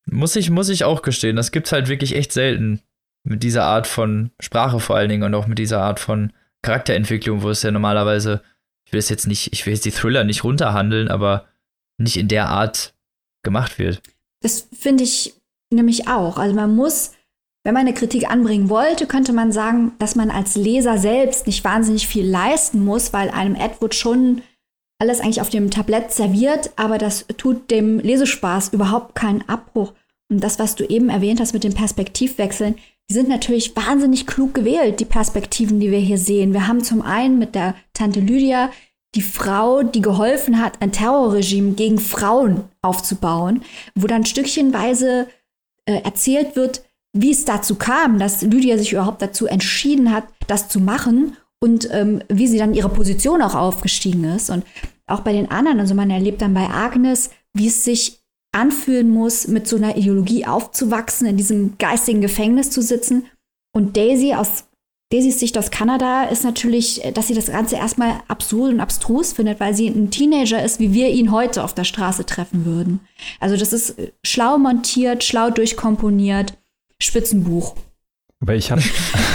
Muss ich, muss ich auch gestehen, das gibt's halt wirklich echt selten. Mit dieser Art von Sprache vor allen Dingen und auch mit dieser Art von Charakterentwicklung, wo es ja normalerweise ich will es jetzt nicht, ich will jetzt die Thriller nicht runterhandeln, aber nicht in der Art gemacht wird. Das finde ich nämlich auch. Also man muss, wenn man eine Kritik anbringen wollte, könnte man sagen, dass man als Leser selbst nicht wahnsinnig viel leisten muss, weil einem Edward schon alles eigentlich auf dem Tablett serviert, aber das tut dem Lesespaß überhaupt keinen Abbruch. Und das, was du eben erwähnt hast mit den Perspektivwechseln, die sind natürlich wahnsinnig klug gewählt, die Perspektiven, die wir hier sehen. Wir haben zum einen mit der Tante Lydia die Frau, die geholfen hat, ein Terrorregime gegen Frauen aufzubauen, wo dann stückchenweise äh, erzählt wird, wie es dazu kam, dass Lydia sich überhaupt dazu entschieden hat, das zu machen und ähm, wie sie dann ihre Position auch aufgestiegen ist. Und auch bei den anderen, also man erlebt dann bei Agnes, wie es sich anfühlen muss, mit so einer Ideologie aufzuwachsen, in diesem geistigen Gefängnis zu sitzen. Und Daisy aus Daisys Sicht aus Kanada ist natürlich, dass sie das Ganze erstmal absurd und abstrus findet, weil sie ein Teenager ist, wie wir ihn heute auf der Straße treffen würden. Also das ist schlau montiert, schlau durchkomponiert, Spitzenbuch. Aber ich habe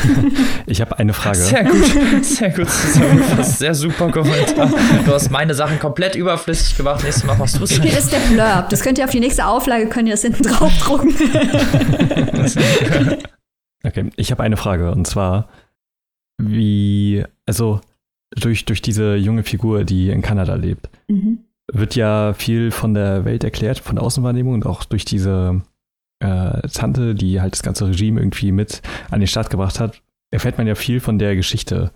ich hab eine Frage. Sehr gut, sehr gut zusammengefasst. Sehr super Kommentar. Du hast meine Sachen komplett überflüssig gemacht. Nächstes Mal machst du es. Hier ist der Blurb. Das könnt ihr auf die nächste Auflage, könnt ihr das hinten draufdrucken. okay, ich habe eine Frage und zwar, wie, also durch, durch diese junge Figur, die in Kanada lebt, mhm. wird ja viel von der Welt erklärt, von der Außenwahrnehmung und auch durch diese äh, Tante, die halt das ganze Regime irgendwie mit an den Start gebracht hat, erfährt man ja viel von der Geschichte.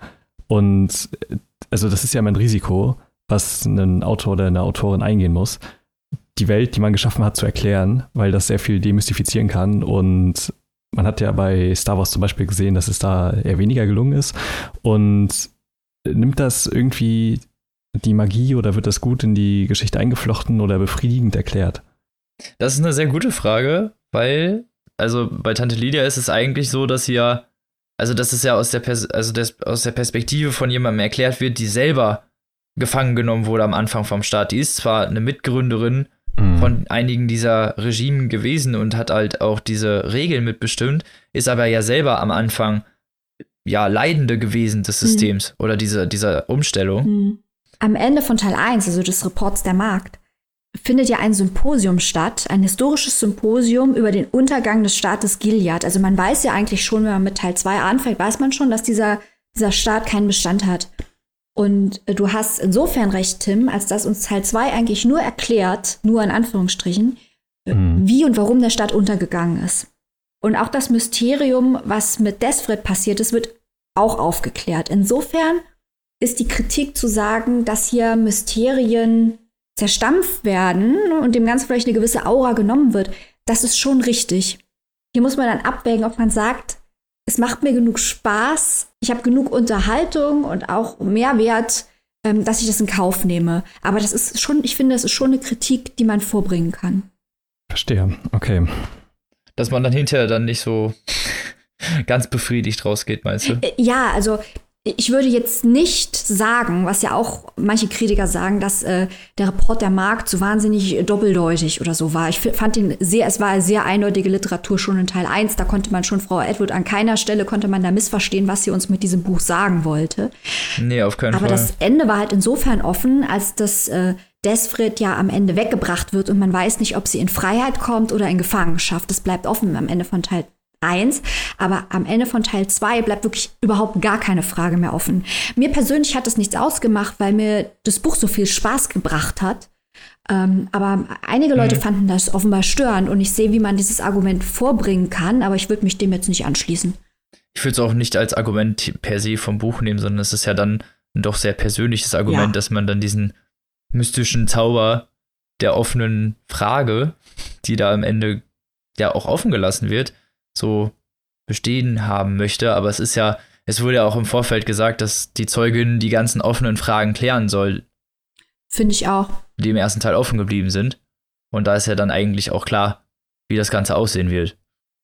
Und äh, also das ist ja mein Risiko, was ein Autor oder eine Autorin eingehen muss, die Welt, die man geschaffen hat, zu erklären, weil das sehr viel demystifizieren kann und man hat ja bei Star Wars zum Beispiel gesehen, dass es da eher weniger gelungen ist. Und nimmt das irgendwie die Magie oder wird das gut in die Geschichte eingeflochten oder befriedigend erklärt? Das ist eine sehr gute Frage, weil, also bei Tante Lydia ist es eigentlich so, dass sie ja, also dass es ja aus der, Pers also des, aus der Perspektive von jemandem erklärt wird, die selber gefangen genommen wurde am Anfang vom Start. Die ist zwar eine Mitgründerin Mhm. von einigen dieser Regimen gewesen und hat halt auch diese Regeln mitbestimmt, ist aber ja selber am Anfang ja Leidende gewesen des mhm. Systems mhm. oder dieser, dieser Umstellung. Mhm. Am Ende von Teil 1, also des Reports der Markt, findet ja ein Symposium statt, ein historisches Symposium über den Untergang des Staates Gilead. Also man weiß ja eigentlich schon, wenn man mit Teil 2 anfängt, weiß man schon, dass dieser, dieser Staat keinen Bestand hat. Und äh, du hast insofern recht, Tim, als dass uns Teil 2 eigentlich nur erklärt, nur in Anführungsstrichen, äh, mhm. wie und warum der Stadt untergegangen ist. Und auch das Mysterium, was mit Desfred passiert ist, wird auch aufgeklärt. Insofern ist die Kritik zu sagen, dass hier Mysterien zerstampft werden und dem Ganzen vielleicht eine gewisse Aura genommen wird, das ist schon richtig. Hier muss man dann abwägen, ob man sagt, es macht mir genug Spaß, ich habe genug Unterhaltung und auch Mehrwert, ähm, dass ich das in Kauf nehme. Aber das ist schon, ich finde, das ist schon eine Kritik, die man vorbringen kann. Verstehe, okay. Dass man dann hinterher dann nicht so ganz befriedigt rausgeht, meinst du? Äh, ja, also ich würde jetzt nicht sagen, was ja auch manche Kritiker sagen, dass äh, der Report der Markt so wahnsinnig doppeldeutig oder so war. Ich fand ihn sehr, es war sehr eindeutige Literatur schon in Teil 1. Da konnte man schon Frau Edward an keiner Stelle konnte man da missverstehen, was sie uns mit diesem Buch sagen wollte. Nee, auf keinen Aber Fall. Aber das Ende war halt insofern offen, als das äh, Desfred ja am Ende weggebracht wird und man weiß nicht, ob sie in Freiheit kommt oder in Gefangenschaft. Das bleibt offen am Ende von Teil 1, aber am Ende von Teil 2 bleibt wirklich überhaupt gar keine Frage mehr offen. Mir persönlich hat das nichts ausgemacht, weil mir das Buch so viel Spaß gebracht hat. Ähm, aber einige Leute mhm. fanden das offenbar störend und ich sehe, wie man dieses Argument vorbringen kann, aber ich würde mich dem jetzt nicht anschließen. Ich würde es auch nicht als Argument per se vom Buch nehmen, sondern es ist ja dann ein doch sehr persönliches Argument, ja. dass man dann diesen mystischen Zauber der offenen Frage, die da am Ende ja auch offen gelassen wird, so bestehen haben möchte. Aber es ist ja, es wurde ja auch im Vorfeld gesagt, dass die Zeugin die ganzen offenen Fragen klären soll. Finde ich auch. Die im ersten Teil offen geblieben sind. Und da ist ja dann eigentlich auch klar, wie das Ganze aussehen wird.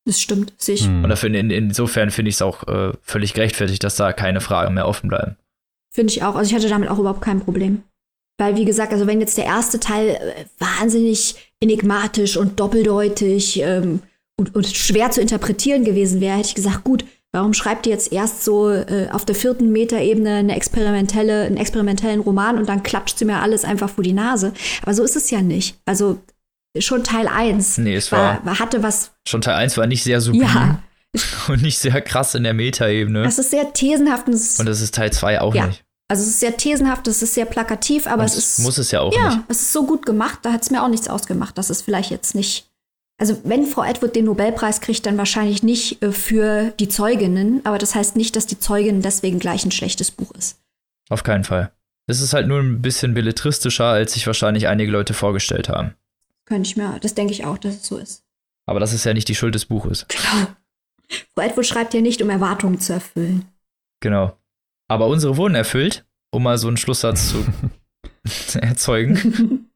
Das stimmt, sich. Hm. Und dafür, in, insofern finde ich es auch äh, völlig gerechtfertigt, dass da keine Fragen mehr offen bleiben. Finde ich auch. Also ich hatte damit auch überhaupt kein Problem. Weil, wie gesagt, also wenn jetzt der erste Teil äh, wahnsinnig enigmatisch und doppeldeutig ähm, und, und schwer zu interpretieren gewesen wäre, hätte ich gesagt, gut, warum schreibt ihr jetzt erst so äh, auf der vierten Meterebene eine experimentelle, einen experimentellen Roman und dann klatscht sie mir alles einfach vor die Nase? Aber so ist es ja nicht. Also schon Teil 1 nee, es war, war, hatte was. Schon Teil 1 war nicht sehr subtil. Ja. Und nicht sehr krass in der Metaebene. Das ist sehr thesenhaft. Und das ist Teil 2 auch ja. nicht. Also es ist sehr thesenhaft, es ist sehr plakativ, aber es ist. Muss es ja auch ja, nicht. Ja, es ist so gut gemacht, da hat es mir auch nichts ausgemacht, dass es vielleicht jetzt nicht also wenn Frau Edward den Nobelpreis kriegt, dann wahrscheinlich nicht äh, für die Zeuginnen, aber das heißt nicht, dass die Zeugin deswegen gleich ein schlechtes Buch ist. Auf keinen Fall. Es ist halt nur ein bisschen belletristischer, als sich wahrscheinlich einige Leute vorgestellt haben. Könnte ich mir, das denke ich auch, dass es so ist. Aber das ist ja nicht die Schuld des Buches. Genau. Frau Edward schreibt ja nicht, um Erwartungen zu erfüllen. Genau. Aber unsere wurden erfüllt, um mal so einen Schlusssatz zu erzeugen.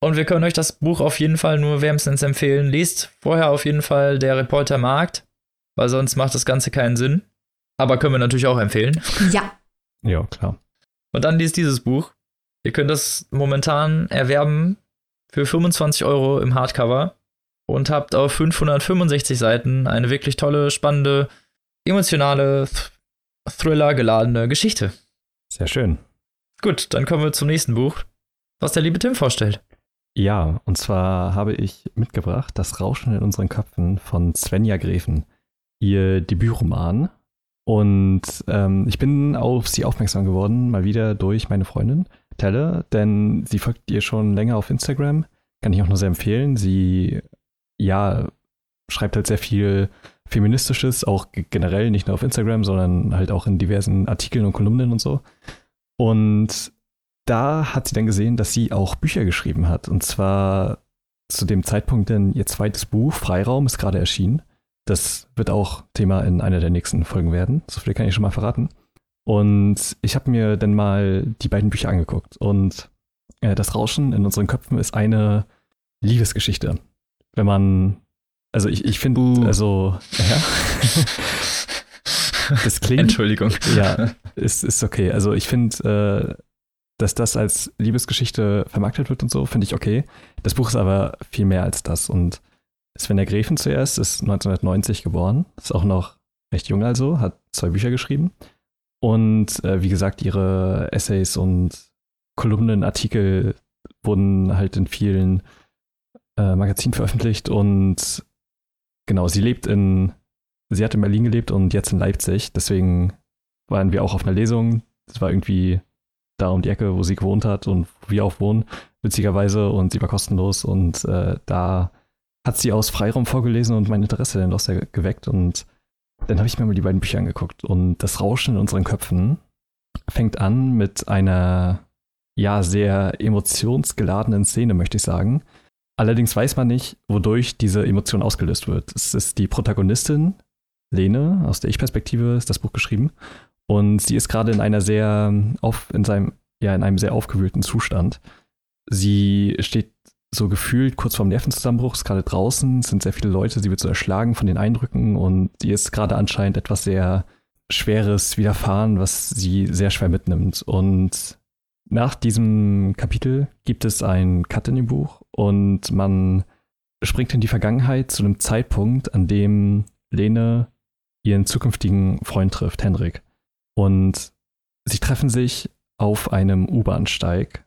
Und wir können euch das Buch auf jeden Fall nur wärmstens empfehlen. Lest vorher auf jeden Fall der Reporter Markt, weil sonst macht das Ganze keinen Sinn. Aber können wir natürlich auch empfehlen. Ja. Ja, klar. Und dann liest dieses Buch. Ihr könnt das momentan erwerben für 25 Euro im Hardcover und habt auf 565 Seiten eine wirklich tolle, spannende, emotionale, Thriller geladene Geschichte. Sehr schön. Gut, dann kommen wir zum nächsten Buch, was der liebe Tim vorstellt. Ja, und zwar habe ich mitgebracht Das Rauschen in unseren Köpfen von Svenja Gräfen, ihr Debütroman. Und ähm, ich bin auf sie aufmerksam geworden, mal wieder durch meine Freundin Telle, denn sie folgt ihr schon länger auf Instagram. Kann ich auch nur sehr empfehlen. Sie, ja, schreibt halt sehr viel Feministisches, auch generell, nicht nur auf Instagram, sondern halt auch in diversen Artikeln und Kolumnen und so. Und da hat sie dann gesehen, dass sie auch Bücher geschrieben hat. Und zwar zu dem Zeitpunkt, denn ihr zweites Buch, Freiraum, ist gerade erschienen. Das wird auch Thema in einer der nächsten Folgen werden. So viel kann ich schon mal verraten. Und ich habe mir dann mal die beiden Bücher angeguckt. Und äh, das Rauschen in unseren Köpfen ist eine Liebesgeschichte. Wenn man also ich, ich finde, uh. also, ja. das klingt. Entschuldigung. Ja, ist, ist okay. Also ich finde, äh, dass das als Liebesgeschichte vermarktet wird und so, finde ich okay. Das Buch ist aber viel mehr als das. Und Sven der Gräfen zuerst ist 1990 geboren, ist auch noch recht jung also, hat zwei Bücher geschrieben. Und äh, wie gesagt, ihre Essays und Kolumnen, Artikel wurden halt in vielen äh, Magazinen veröffentlicht und Genau, sie lebt in, sie hat in Berlin gelebt und jetzt in Leipzig. Deswegen waren wir auch auf einer Lesung. Das war irgendwie da um die Ecke, wo sie gewohnt hat und wir auch wohnen, witzigerweise. Und sie war kostenlos. Und äh, da hat sie aus Freiraum vorgelesen und mein Interesse dann auch sehr geweckt. Und dann habe ich mir mal die beiden Bücher angeguckt. Und das Rauschen in unseren Köpfen fängt an mit einer, ja, sehr emotionsgeladenen Szene, möchte ich sagen. Allerdings weiß man nicht, wodurch diese Emotion ausgelöst wird. Es ist die Protagonistin, Lene, aus der Ich-Perspektive ist das Buch geschrieben. Und sie ist gerade in einer sehr, auf, in seinem, ja, in einem sehr aufgewühlten Zustand. Sie steht so gefühlt kurz vorm Nervenzusammenbruch, ist gerade draußen, sind sehr viele Leute, sie wird so erschlagen von den Eindrücken und ihr ist gerade anscheinend etwas sehr Schweres widerfahren, was sie sehr schwer mitnimmt. Und nach diesem Kapitel gibt es ein Cut in dem Buch und man springt in die Vergangenheit zu einem Zeitpunkt, an dem Lene ihren zukünftigen Freund trifft, Henrik. Und sie treffen sich auf einem U-Bahnsteig.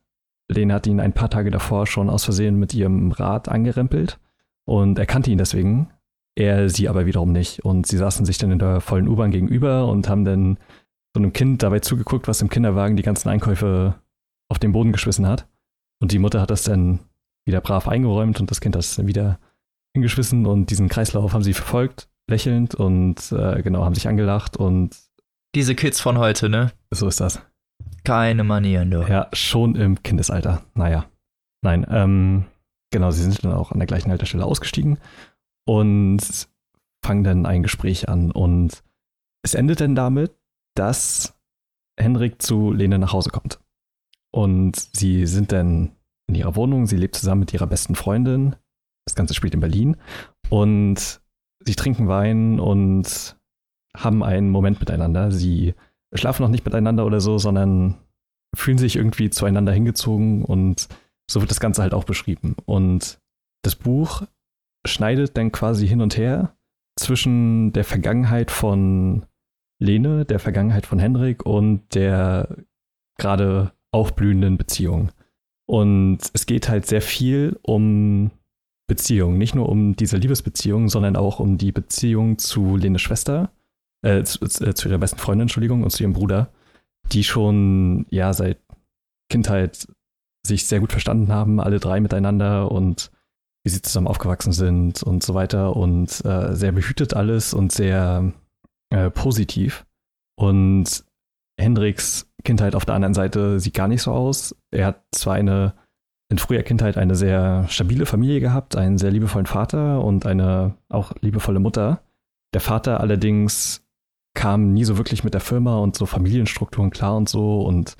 Lene hat ihn ein paar Tage davor schon aus Versehen mit ihrem Rad angerempelt und er kannte ihn deswegen. Er sie aber wiederum nicht. Und sie saßen sich dann in der vollen U-Bahn gegenüber und haben dann so einem Kind dabei zugeguckt, was im Kinderwagen die ganzen Einkäufe auf den Boden geschmissen hat. Und die Mutter hat das dann wieder brav eingeräumt und das Kind hat es dann wieder hingeschmissen und diesen Kreislauf haben sie verfolgt, lächelnd und äh, genau, haben sich angelacht und diese Kids von heute, ne? So ist das. Keine Manieren, du. Ja, schon im Kindesalter. Naja. Nein, ähm, genau, sie sind dann auch an der gleichen Haltestelle ausgestiegen und fangen dann ein Gespräch an. Und es endet dann damit, dass Henrik zu Lene nach Hause kommt. Und sie sind dann in ihrer Wohnung, sie lebt zusammen mit ihrer besten Freundin. Das Ganze spielt in Berlin. Und sie trinken Wein und haben einen Moment miteinander. Sie schlafen noch nicht miteinander oder so, sondern fühlen sich irgendwie zueinander hingezogen und so wird das Ganze halt auch beschrieben. Und das Buch schneidet dann quasi hin und her zwischen der Vergangenheit von Lene, der Vergangenheit von Henrik und der gerade aufblühenden Beziehung. Und es geht halt sehr viel um Beziehungen. Nicht nur um diese Liebesbeziehung, sondern auch um die Beziehung zu Lenes Schwester, äh, zu, äh, zu ihrer besten Freundin, Entschuldigung, und zu ihrem Bruder, die schon, ja, seit Kindheit sich sehr gut verstanden haben, alle drei miteinander und wie sie zusammen aufgewachsen sind und so weiter und äh, sehr behütet alles und sehr äh, positiv. Und Hendricks Kindheit auf der anderen Seite sieht gar nicht so aus. Er hat zwar eine in früher Kindheit eine sehr stabile Familie gehabt, einen sehr liebevollen Vater und eine auch liebevolle Mutter. Der Vater allerdings kam nie so wirklich mit der Firma und so Familienstrukturen klar und so und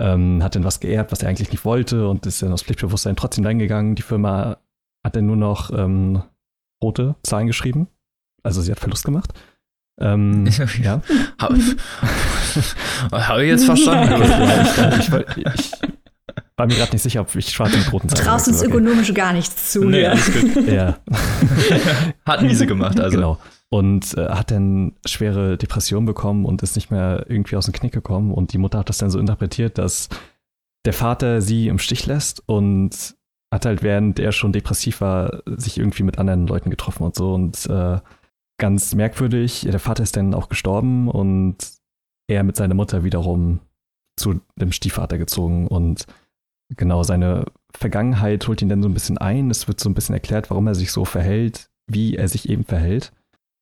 ähm, hat dann was geerbt, was er eigentlich nicht wollte und ist dann aus Pflichtbewusstsein trotzdem reingegangen. Die Firma hat dann nur noch ähm, rote Zahlen geschrieben. Also sie hat Verlust gemacht. Ähm, ja. Habe ich jetzt verstanden. ja, ich, ich, ich, war mir gerade nicht sicher, ob ich schwarz und roten sage. Traust uns okay. ökonomisch gar nichts zu. Nee, alles gut. ja. Hat Miese gemacht, also. Genau. Und äh, hat dann schwere Depressionen bekommen und ist nicht mehr irgendwie aus dem Knick gekommen. Und die Mutter hat das dann so interpretiert, dass der Vater sie im Stich lässt und hat halt, während er schon depressiv war, sich irgendwie mit anderen Leuten getroffen und so. Und äh, ganz merkwürdig, der Vater ist dann auch gestorben und er mit seiner Mutter wiederum zu dem Stiefvater gezogen und genau seine Vergangenheit holt ihn dann so ein bisschen ein. Es wird so ein bisschen erklärt, warum er sich so verhält, wie er sich eben verhält.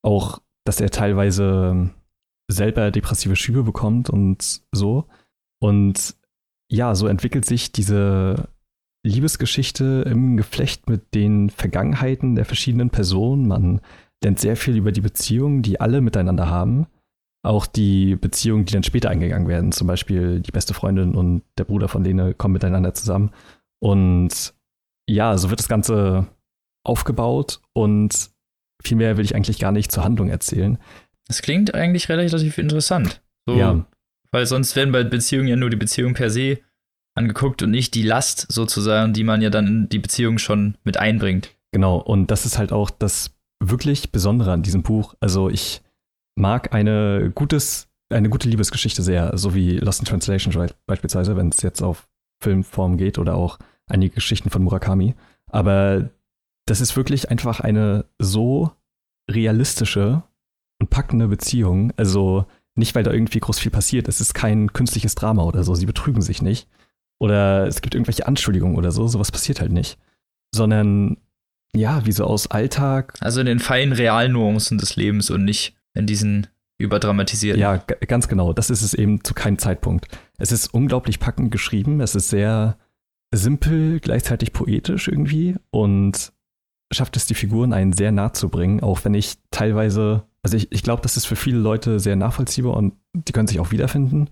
Auch, dass er teilweise selber depressive Schübe bekommt und so. Und ja, so entwickelt sich diese Liebesgeschichte im Geflecht mit den Vergangenheiten der verschiedenen Personen. Man lernt sehr viel über die Beziehungen, die alle miteinander haben. Auch die Beziehungen, die dann später eingegangen werden. Zum Beispiel die beste Freundin und der Bruder von Lene kommen miteinander zusammen. Und ja, so wird das Ganze aufgebaut und viel mehr will ich eigentlich gar nicht zur Handlung erzählen. Das klingt eigentlich relativ interessant. So, ja. Weil sonst werden bei Beziehungen ja nur die Beziehung per se angeguckt und nicht die Last sozusagen, die man ja dann in die Beziehung schon mit einbringt. Genau, und das ist halt auch das wirklich Besondere an diesem Buch. Also ich mag eine gutes, eine gute Liebesgeschichte sehr, so wie Lost in Translation beispielsweise, wenn es jetzt auf Filmform geht oder auch einige Geschichten von Murakami. Aber das ist wirklich einfach eine so realistische und packende Beziehung. Also nicht, weil da irgendwie groß viel passiert. Es ist kein künstliches Drama oder so. Sie betrügen sich nicht. Oder es gibt irgendwelche Anschuldigungen oder so. Sowas passiert halt nicht. Sondern, ja, wie so aus Alltag. Also in den feinen Realnuancen des Lebens und nicht in diesen überdramatisierten. Ja, ganz genau. Das ist es eben zu keinem Zeitpunkt. Es ist unglaublich packend geschrieben. Es ist sehr simpel, gleichzeitig poetisch irgendwie und schafft es, die Figuren einen sehr nah zu bringen, auch wenn ich teilweise, also ich, ich glaube, das ist für viele Leute sehr nachvollziehbar und die können sich auch wiederfinden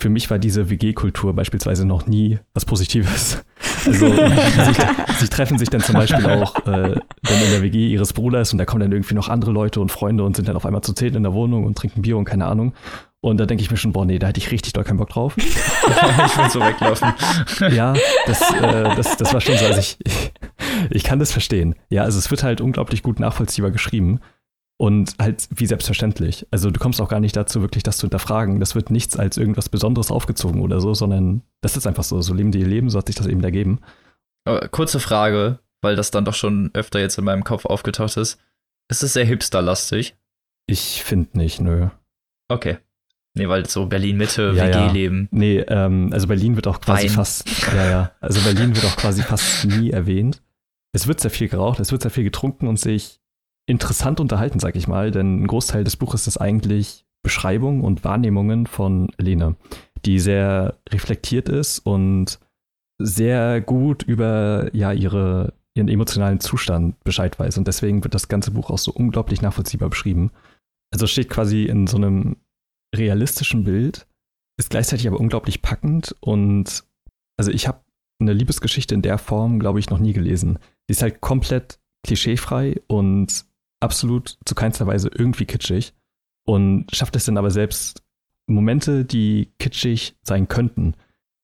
für mich war diese WG-Kultur beispielsweise noch nie was Positives. Also sie, sie, treffen sich dann zum Beispiel auch äh, dann in der WG ihres Bruders und da kommen dann irgendwie noch andere Leute und Freunde und sind dann auf einmal zu zehn in der Wohnung und trinken Bier und keine Ahnung. Und da denke ich mir schon, boah, nee, da hätte ich richtig doll keinen Bock drauf. ich will so weglaufen. ja, das, äh, das, das war schon so, also ich, ich, ich kann das verstehen. Ja, also es wird halt unglaublich gut nachvollziehbar geschrieben. Und halt wie selbstverständlich. Also du kommst auch gar nicht dazu, wirklich das zu hinterfragen. Das wird nichts als irgendwas Besonderes aufgezogen oder so, sondern das ist einfach so. So leben die ihr Leben, so hat sich das eben ergeben. Aber kurze Frage, weil das dann doch schon öfter jetzt in meinem Kopf aufgetaucht ist. Ist es sehr hipsterlastig? Ich finde nicht, nö. Okay. Nee, weil so Berlin-Mitte, ja, WG-Leben. Ja. Nee, ähm, also Berlin wird auch quasi Wein. fast, ja, ja. Also Berlin wird auch quasi fast nie erwähnt. Es wird sehr viel geraucht, es wird sehr viel getrunken und sich interessant unterhalten, sag ich mal, denn ein Großteil des Buches ist eigentlich Beschreibung und Wahrnehmungen von Lene, die sehr reflektiert ist und sehr gut über ja ihre ihren emotionalen Zustand Bescheid weiß und deswegen wird das ganze Buch auch so unglaublich nachvollziehbar beschrieben. Also steht quasi in so einem realistischen Bild, ist gleichzeitig aber unglaublich packend und also ich habe eine Liebesgeschichte in der Form, glaube ich, noch nie gelesen. Die ist halt komplett klischeefrei und absolut zu keinster Weise irgendwie kitschig und schafft es dann aber selbst Momente, die kitschig sein könnten,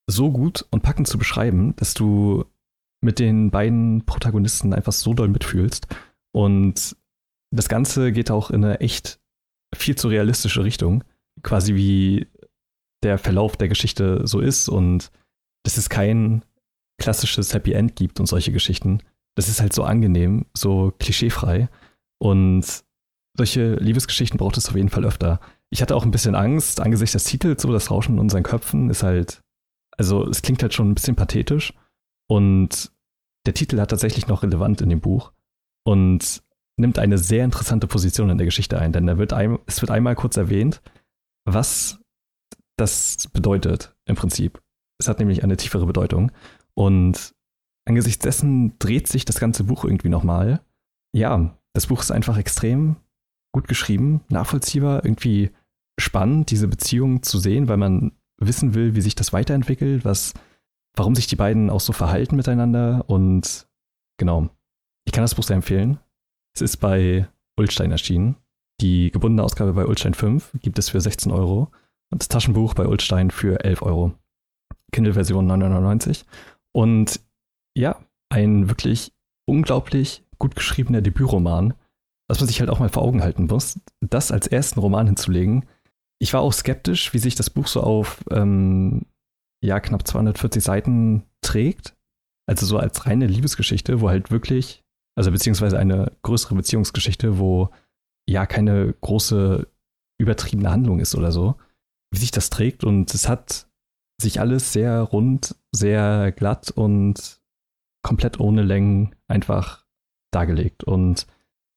so gut und packend zu beschreiben, dass du mit den beiden Protagonisten einfach so doll mitfühlst. Und das Ganze geht auch in eine echt viel zu realistische Richtung, quasi wie der Verlauf der Geschichte so ist und dass es kein klassisches Happy End gibt und solche Geschichten. Das ist halt so angenehm, so klischeefrei. Und solche Liebesgeschichten braucht es auf jeden Fall öfter. Ich hatte auch ein bisschen Angst angesichts des Titels, so das Rauschen in unseren Köpfen ist halt, also es klingt halt schon ein bisschen pathetisch. Und der Titel hat tatsächlich noch relevant in dem Buch und nimmt eine sehr interessante Position in der Geschichte ein, denn er wird ein, es wird einmal kurz erwähnt, was das bedeutet im Prinzip. Es hat nämlich eine tiefere Bedeutung. Und angesichts dessen dreht sich das ganze Buch irgendwie nochmal. Ja, das Buch ist einfach extrem gut geschrieben, nachvollziehbar, irgendwie spannend, diese Beziehung zu sehen, weil man wissen will, wie sich das weiterentwickelt, was, warum sich die beiden auch so verhalten miteinander. Und genau, ich kann das Buch sehr empfehlen. Es ist bei Ulstein erschienen. Die gebundene Ausgabe bei Ulstein 5 gibt es für 16 Euro und das Taschenbuch bei Ulstein für 11 Euro. Kindle-Version 9,99. Und ja, ein wirklich unglaublich gut geschriebener Debütroman, was man sich halt auch mal vor Augen halten muss, das als ersten Roman hinzulegen. Ich war auch skeptisch, wie sich das Buch so auf ähm, ja, knapp 240 Seiten trägt. Also so als reine Liebesgeschichte, wo halt wirklich, also beziehungsweise eine größere Beziehungsgeschichte, wo ja keine große übertriebene Handlung ist oder so, wie sich das trägt. Und es hat sich alles sehr rund, sehr glatt und komplett ohne Längen einfach dargelegt. Und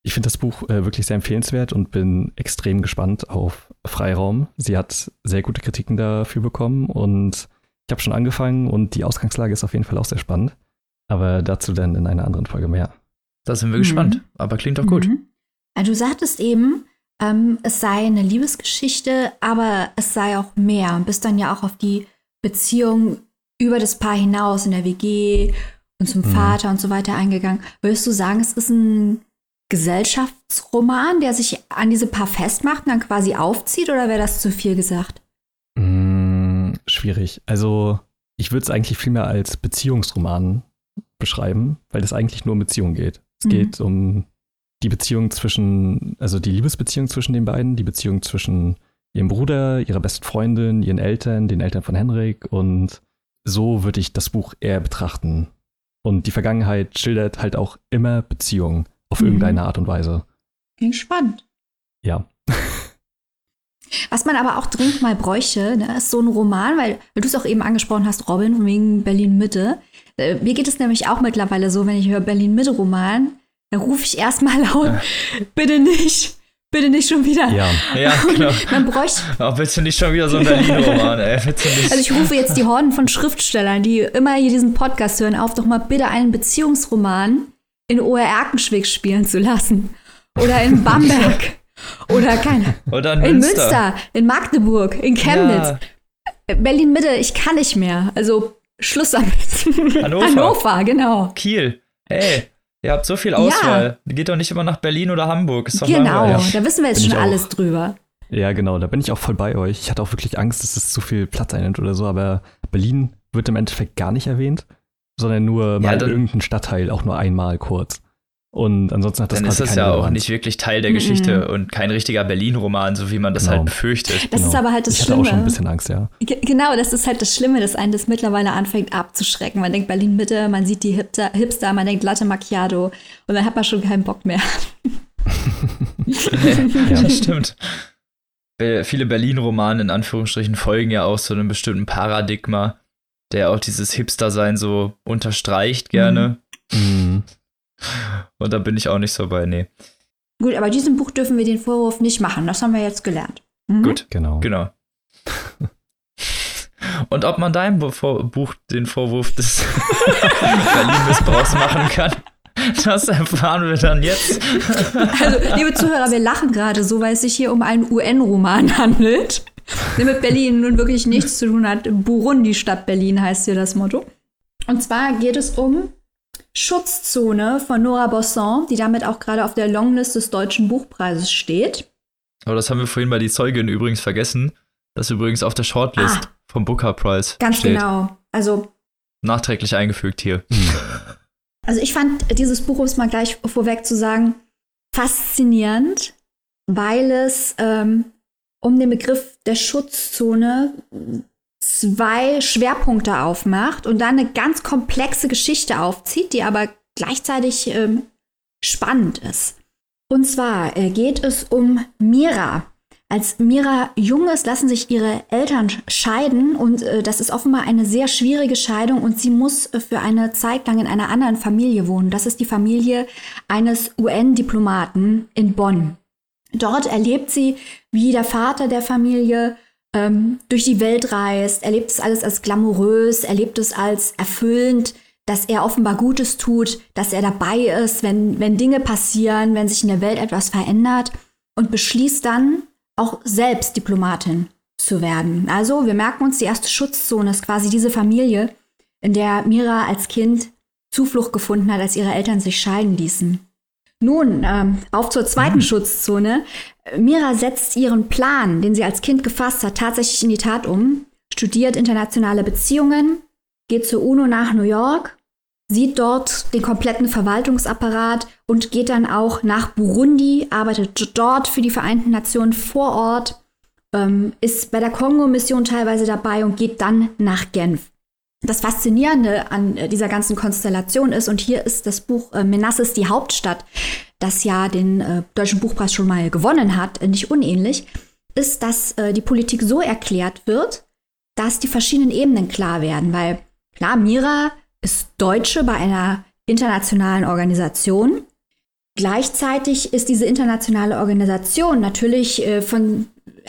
ich finde das Buch äh, wirklich sehr empfehlenswert und bin extrem gespannt auf Freiraum. Sie hat sehr gute Kritiken dafür bekommen und ich habe schon angefangen und die Ausgangslage ist auf jeden Fall auch sehr spannend. Aber dazu dann in einer anderen Folge mehr. Da sind wir mhm. gespannt, aber klingt doch gut. Mhm. Du sagtest eben, ähm, es sei eine Liebesgeschichte, aber es sei auch mehr und bist dann ja auch auf die Beziehung über das Paar hinaus in der WG und zum mhm. Vater und so weiter eingegangen. Würdest du sagen, es ist ein Gesellschaftsroman, der sich an diese Paar festmacht und dann quasi aufzieht, oder wäre das zu viel gesagt? Mm, schwierig. Also, ich würde es eigentlich vielmehr als Beziehungsroman beschreiben, weil es eigentlich nur um Beziehungen geht. Es mhm. geht um die Beziehung zwischen, also die Liebesbeziehung zwischen den beiden, die Beziehung zwischen ihrem Bruder, ihrer besten Freundin, ihren Eltern, den Eltern von Henrik und so würde ich das Buch eher betrachten. Und die Vergangenheit schildert halt auch immer Beziehungen auf mhm. irgendeine Art und Weise. Klingt spannend. Ja. Was man aber auch dringend mal bräuchte, ne, ist so ein Roman, weil, weil du es auch eben angesprochen hast, Robin, von wegen Berlin-Mitte. Äh, mir geht es nämlich auch mittlerweile so, wenn ich höre Berlin-Mitte-Roman, dann rufe ich erstmal laut, bitte nicht, bitte nicht schon wieder. Ja, ja genau. Man bräuchte. Oh, bitte nicht schon wieder so ein Berlin-Roman, ey. Bitte nicht. Also ich rufe jetzt die Horden von Schriftstellern, die immer hier diesen Podcast hören, auf, doch mal bitte einen Beziehungsroman in OR Erkenschwick spielen zu lassen. Oder in Bamberg. Oder keine. Oder in, in Münster. Münster. In Magdeburg. In Chemnitz. Ja. Berlin Mitte, ich kann nicht mehr. Also Schluss damit. Hannover. Hannover, genau. Kiel. Hey, ihr habt so viel Auswahl. Ja. Geht doch nicht immer nach Berlin oder Hamburg. Ist doch genau, langweilig. da wissen wir jetzt Bin schon alles drüber. Ja, genau, da bin ich auch voll bei euch. Ich hatte auch wirklich Angst, dass es zu viel Platz einnimmt oder so, aber Berlin wird im Endeffekt gar nicht erwähnt, sondern nur mal ja, irgendein Stadtteil, auch nur einmal kurz. Und ansonsten hat das Dann ist das ja auch nicht wirklich Teil der Geschichte mhm. und kein richtiger Berlin-Roman, so wie man das genau. halt befürchtet. Das genau. ist aber halt das ich Schlimme. Ich hatte auch schon ein bisschen Angst, ja. G genau, das ist halt das Schlimme, dass einen das mittlerweile anfängt abzuschrecken. Man denkt Berlin-Mitte, man sieht die Hipster, Hipster, man denkt Latte Macchiato und dann hat man schon keinen Bock mehr. ja, das stimmt. Viele Berlin-Romane in Anführungsstrichen folgen ja auch so einem bestimmten Paradigma, der auch dieses Hipster-Sein so unterstreicht gerne. Mhm. Und da bin ich auch nicht so bei, nee. Gut, aber diesem Buch dürfen wir den Vorwurf nicht machen. Das haben wir jetzt gelernt. Mhm. Gut, genau. Genau. Und ob man deinem Buch den Vorwurf des Berlin-Missbrauchs machen kann, das erfahren wir dann jetzt. Also, liebe Zuhörer, wir lachen gerade so, weil es sich hier um einen UN-Roman handelt, der mit Berlin nun wirklich nichts zu tun hat. Burundi Stadt Berlin heißt hier das Motto. Und zwar geht es um Schutzzone von Nora Bosson, die damit auch gerade auf der Longlist des Deutschen Buchpreises steht. Aber das haben wir vorhin bei die Zeugin übrigens vergessen. Das ist übrigens auf der Shortlist ah, vom Booker Prize. Ganz steht. genau. Also nachträglich eingefügt hier. Also ich fand dieses Buch, um es mal gleich vorweg zu sagen, faszinierend, weil es ähm, um den Begriff der Schutzzone zwei Schwerpunkte aufmacht und dann eine ganz komplexe Geschichte aufzieht, die aber gleichzeitig ähm, spannend ist. Und zwar äh, geht es um Mira. Als Mira jung ist, lassen sich ihre Eltern scheiden und äh, das ist offenbar eine sehr schwierige Scheidung und sie muss äh, für eine Zeit lang in einer anderen Familie wohnen. Das ist die Familie eines UN-Diplomaten in Bonn. Dort erlebt sie, wie der Vater der Familie ähm, durch die Welt reist, erlebt es alles als glamourös, erlebt es als erfüllend, dass er offenbar Gutes tut, dass er dabei ist, wenn, wenn Dinge passieren, wenn sich in der Welt etwas verändert und beschließt dann auch selbst Diplomatin zu werden. Also wir merken uns, die erste Schutzzone ist quasi diese Familie, in der Mira als Kind Zuflucht gefunden hat, als ihre Eltern sich scheiden ließen. Nun, ähm, auf zur zweiten mhm. Schutzzone. Mira setzt ihren Plan, den sie als Kind gefasst hat, tatsächlich in die Tat um, studiert internationale Beziehungen, geht zur UNO nach New York, sieht dort den kompletten Verwaltungsapparat und geht dann auch nach Burundi, arbeitet dort für die Vereinten Nationen vor Ort, ähm, ist bei der Kongo-Mission teilweise dabei und geht dann nach Genf. Das Faszinierende an äh, dieser ganzen Konstellation ist, und hier ist das Buch äh, Menasses die Hauptstadt, das ja den äh, Deutschen Buchpreis schon mal gewonnen hat, äh, nicht unähnlich, ist, dass äh, die Politik so erklärt wird, dass die verschiedenen Ebenen klar werden. Weil klar, Mira ist Deutsche bei einer internationalen Organisation. Gleichzeitig ist diese internationale Organisation natürlich äh, von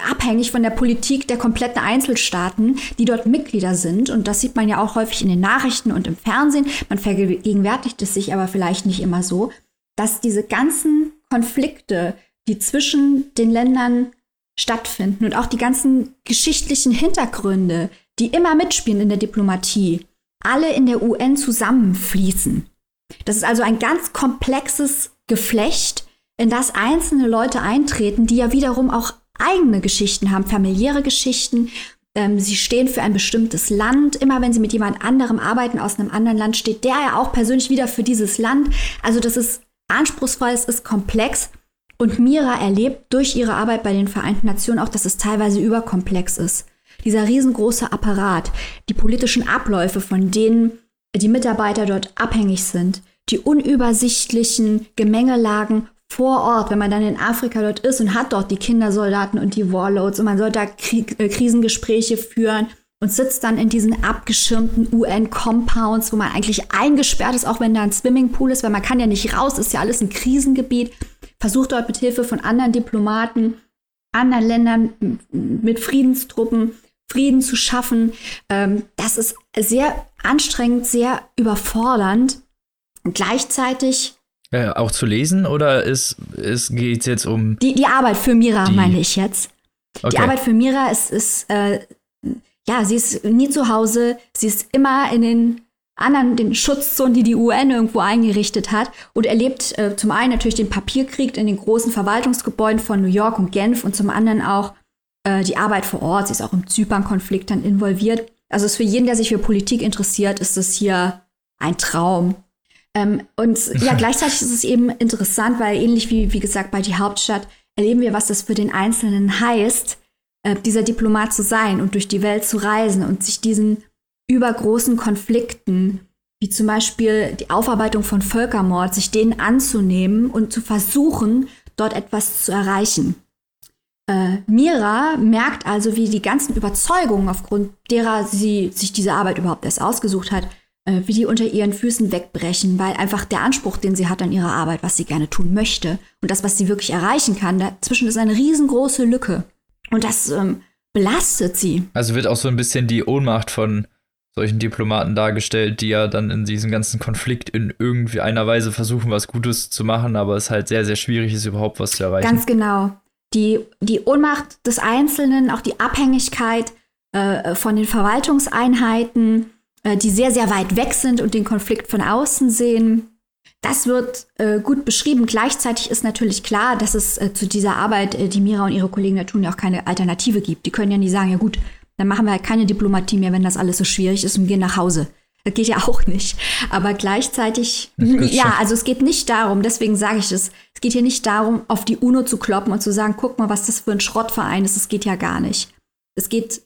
abhängig von der Politik der kompletten Einzelstaaten, die dort Mitglieder sind. Und das sieht man ja auch häufig in den Nachrichten und im Fernsehen. Man vergegenwärtigt es sich aber vielleicht nicht immer so, dass diese ganzen Konflikte, die zwischen den Ländern stattfinden und auch die ganzen geschichtlichen Hintergründe, die immer mitspielen in der Diplomatie, alle in der UN zusammenfließen. Das ist also ein ganz komplexes Geflecht, in das einzelne Leute eintreten, die ja wiederum auch eigene Geschichten haben, familiäre Geschichten. Ähm, sie stehen für ein bestimmtes Land. Immer wenn sie mit jemand anderem arbeiten aus einem anderen Land, steht der ja auch persönlich wieder für dieses Land. Also das ist anspruchsvoll, es ist komplex. Und Mira erlebt durch ihre Arbeit bei den Vereinten Nationen auch, dass es teilweise überkomplex ist. Dieser riesengroße Apparat, die politischen Abläufe, von denen die Mitarbeiter dort abhängig sind, die unübersichtlichen Gemengelagen vor Ort, wenn man dann in Afrika dort ist und hat dort die Kindersoldaten und die Warlords und man soll da Krieg, äh, Krisengespräche führen und sitzt dann in diesen abgeschirmten UN-Compounds, wo man eigentlich eingesperrt ist, auch wenn da ein Swimmingpool ist, weil man kann ja nicht raus, ist ja alles ein Krisengebiet. Versucht dort mit Hilfe von anderen Diplomaten, anderen Ländern mit Friedenstruppen Frieden zu schaffen. Ähm, das ist sehr anstrengend, sehr überfordernd. Und gleichzeitig äh, auch zu lesen oder ist, ist, geht es jetzt um. Die, die Arbeit für Mira, die... meine ich jetzt. Okay. Die Arbeit für Mira ist, ist äh, ja, sie ist nie zu Hause, sie ist immer in den anderen, den Schutzzonen, die die UN irgendwo eingerichtet hat und erlebt äh, zum einen natürlich den Papierkrieg in den großen Verwaltungsgebäuden von New York und Genf und zum anderen auch äh, die Arbeit vor Ort. Sie ist auch im Zypern-Konflikt dann involviert. Also ist für jeden, der sich für Politik interessiert, ist das hier ein Traum. Ähm, und ja, gleichzeitig ist es eben interessant, weil ähnlich wie, wie gesagt, bei die Hauptstadt erleben wir, was das für den Einzelnen heißt, äh, dieser Diplomat zu sein und durch die Welt zu reisen und sich diesen übergroßen Konflikten, wie zum Beispiel die Aufarbeitung von Völkermord, sich denen anzunehmen und zu versuchen, dort etwas zu erreichen. Äh, Mira merkt also, wie die ganzen Überzeugungen, aufgrund derer sie sich diese Arbeit überhaupt erst ausgesucht hat, äh, wie die unter ihren Füßen wegbrechen, weil einfach der Anspruch, den sie hat an ihre Arbeit, was sie gerne tun möchte und das, was sie wirklich erreichen kann, dazwischen ist eine riesengroße Lücke. Und das ähm, belastet sie. Also wird auch so ein bisschen die Ohnmacht von solchen Diplomaten dargestellt, die ja dann in diesem ganzen Konflikt in irgendwie einer Weise versuchen, was Gutes zu machen, aber es halt sehr, sehr schwierig ist, überhaupt was zu erreichen. Ganz genau. Die, die Ohnmacht des Einzelnen, auch die Abhängigkeit äh, von den Verwaltungseinheiten, äh, die sehr, sehr weit weg sind und den Konflikt von außen sehen. Das wird äh, gut beschrieben. Gleichzeitig ist natürlich klar, dass es äh, zu dieser Arbeit, äh, die Mira und ihre Kollegen da tun, ja auch keine Alternative gibt. Die können ja nicht sagen, ja gut, dann machen wir halt keine Diplomatie mehr, wenn das alles so schwierig ist und gehen nach Hause. Das geht ja auch nicht. Aber gleichzeitig, ja, also es geht nicht darum, deswegen sage ich es, es geht hier nicht darum, auf die UNO zu kloppen und zu sagen, guck mal, was das für ein Schrottverein ist. Es geht ja gar nicht. Es geht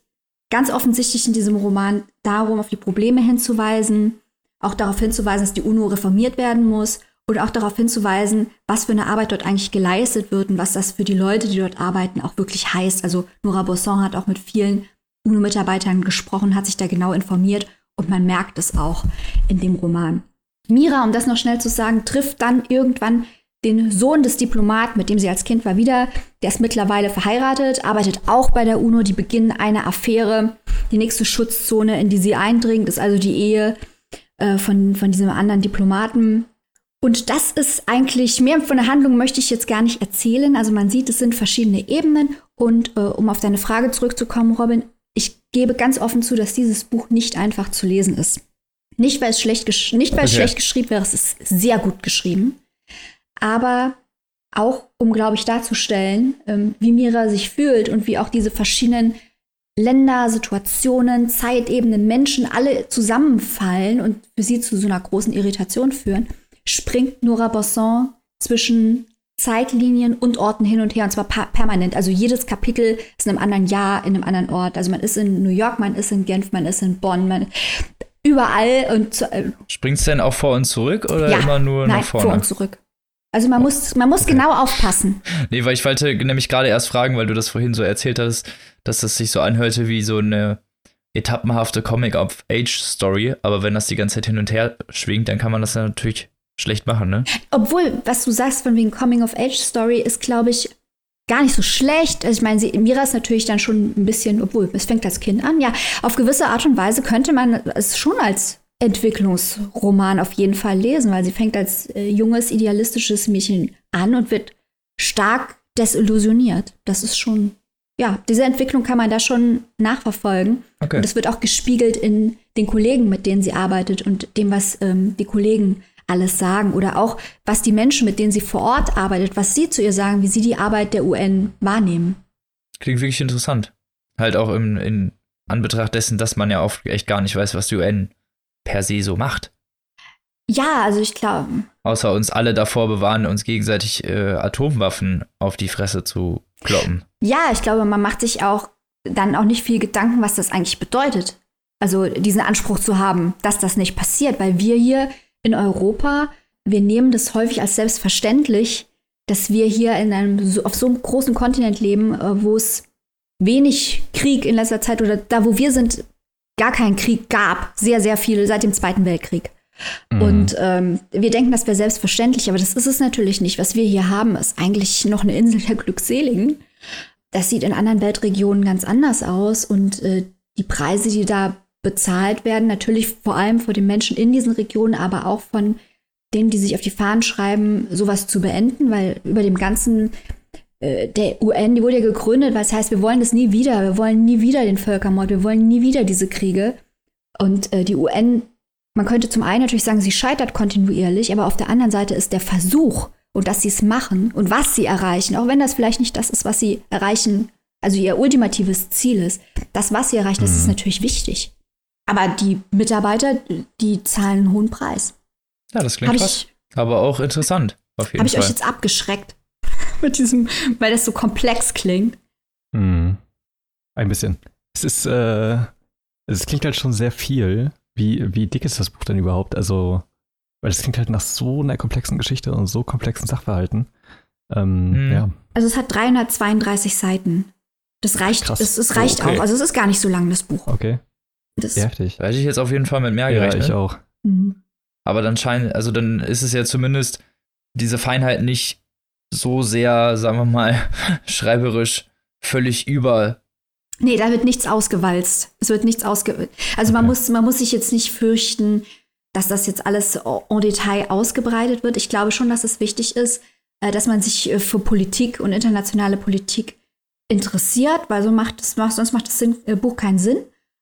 ganz offensichtlich in diesem Roman darum, auf die Probleme hinzuweisen, auch darauf hinzuweisen, dass die UNO reformiert werden muss und auch darauf hinzuweisen, was für eine Arbeit dort eigentlich geleistet wird und was das für die Leute, die dort arbeiten, auch wirklich heißt. Also Nora Bosson hat auch mit vielen UNO-Mitarbeitern gesprochen, hat sich da genau informiert und man merkt es auch in dem Roman. Mira, um das noch schnell zu sagen, trifft dann irgendwann den Sohn des Diplomaten, mit dem sie als Kind war, wieder. Der ist mittlerweile verheiratet, arbeitet auch bei der UNO. Die beginnen eine Affäre. Die nächste Schutzzone, in die sie eindringt, ist also die Ehe äh, von, von diesem anderen Diplomaten. Und das ist eigentlich, mehr von der Handlung möchte ich jetzt gar nicht erzählen. Also man sieht, es sind verschiedene Ebenen. Und äh, um auf deine Frage zurückzukommen, Robin, ich gebe ganz offen zu, dass dieses Buch nicht einfach zu lesen ist. Nicht, weil es schlecht, nicht weil es okay. schlecht geschrieben wäre, es ist sehr gut geschrieben. Aber auch um, glaube ich, darzustellen, ähm, wie Mira sich fühlt und wie auch diese verschiedenen Länder, Situationen, Zeitebenen, Menschen alle zusammenfallen und für sie zu so einer großen Irritation führen, springt Nora Bosson zwischen Zeitlinien und Orten hin und her, und zwar permanent. Also jedes Kapitel ist in einem anderen Jahr, in einem anderen Ort. Also man ist in New York, man ist in Genf, man ist in Bonn, man überall. Und äh, Springt es denn auch vor und zurück oder ja, immer nur nein, nach vorne? vor und zurück. Also man muss, man muss okay. genau aufpassen. Nee, weil ich wollte nämlich gerade erst fragen, weil du das vorhin so erzählt hast, dass das sich so anhörte wie so eine etappenhafte Comic-of-Age-Story. Aber wenn das die ganze Zeit hin und her schwingt, dann kann man das ja natürlich schlecht machen, ne? Obwohl, was du sagst von wegen Coming-of-Age-Story ist, glaube ich, gar nicht so schlecht. Also ich meine, sie, Mira ist natürlich dann schon ein bisschen, obwohl es fängt als Kind an. Ja, auf gewisse Art und Weise könnte man es schon als Entwicklungsroman auf jeden Fall lesen, weil sie fängt als äh, junges, idealistisches Mädchen an und wird stark desillusioniert. Das ist schon, ja, diese Entwicklung kann man da schon nachverfolgen. Okay. Und es wird auch gespiegelt in den Kollegen, mit denen sie arbeitet und dem, was ähm, die Kollegen alles sagen oder auch, was die Menschen, mit denen sie vor Ort arbeitet, was sie zu ihr sagen, wie sie die Arbeit der UN wahrnehmen. Klingt wirklich interessant. Halt auch im, in Anbetracht dessen, dass man ja oft echt gar nicht weiß, was die UN per se so macht. Ja, also ich glaube. Außer uns alle davor bewahren, uns gegenseitig äh, Atomwaffen auf die Fresse zu kloppen. Ja, ich glaube, man macht sich auch dann auch nicht viel Gedanken, was das eigentlich bedeutet. Also diesen Anspruch zu haben, dass das nicht passiert, weil wir hier in Europa, wir nehmen das häufig als selbstverständlich, dass wir hier in einem auf so einem großen Kontinent leben, äh, wo es wenig Krieg in letzter Zeit oder da, wo wir sind, gar keinen Krieg gab. Sehr, sehr viel seit dem Zweiten Weltkrieg. Mhm. Und ähm, wir denken, das wäre selbstverständlich, aber das ist es natürlich nicht. Was wir hier haben, ist eigentlich noch eine Insel der Glückseligen. Das sieht in anderen Weltregionen ganz anders aus und äh, die Preise, die da bezahlt werden. Natürlich vor allem vor den Menschen in diesen Regionen, aber auch von denen, die sich auf die Fahnen schreiben, sowas zu beenden, weil über dem ganzen der UN, die wurde ja gegründet, was heißt, wir wollen das nie wieder, wir wollen nie wieder den Völkermord, wir wollen nie wieder diese Kriege. Und äh, die UN, man könnte zum einen natürlich sagen, sie scheitert kontinuierlich, aber auf der anderen Seite ist der Versuch und dass sie es machen und was sie erreichen, auch wenn das vielleicht nicht das ist, was sie erreichen, also ihr ultimatives Ziel ist, das, was sie erreichen, das ist mhm. natürlich wichtig. Aber die Mitarbeiter, die zahlen einen hohen Preis. Ja, das klingt krass. Aber auch interessant. Habe ich euch jetzt abgeschreckt mit diesem, weil das so komplex klingt? Hm. Ein bisschen. Es ist, äh, es klingt halt schon sehr viel. Wie, wie dick ist das Buch denn überhaupt? Also, weil es klingt halt nach so einer komplexen Geschichte und so komplexen Sachverhalten. Ähm, hm. ja. Also es hat 332 Seiten. Das reicht, Krass. es, es reicht oh, okay. auch. Also es ist gar nicht so lang, das Buch. Okay. Das ja, heftig. Da hätte ich jetzt auf jeden Fall mit mehr gerechnet. Ja, ich auch. Mhm. Aber dann scheint, also dann ist es ja zumindest diese Feinheit nicht so sehr, sagen wir mal, schreiberisch völlig über. Nee, da wird nichts ausgewalzt. Es wird nichts ausgewalzt. Also okay. man, muss, man muss sich jetzt nicht fürchten, dass das jetzt alles en Detail ausgebreitet wird. Ich glaube schon, dass es wichtig ist, äh, dass man sich äh, für Politik und internationale Politik interessiert, weil so macht es, sonst macht das äh, Buch keinen Sinn.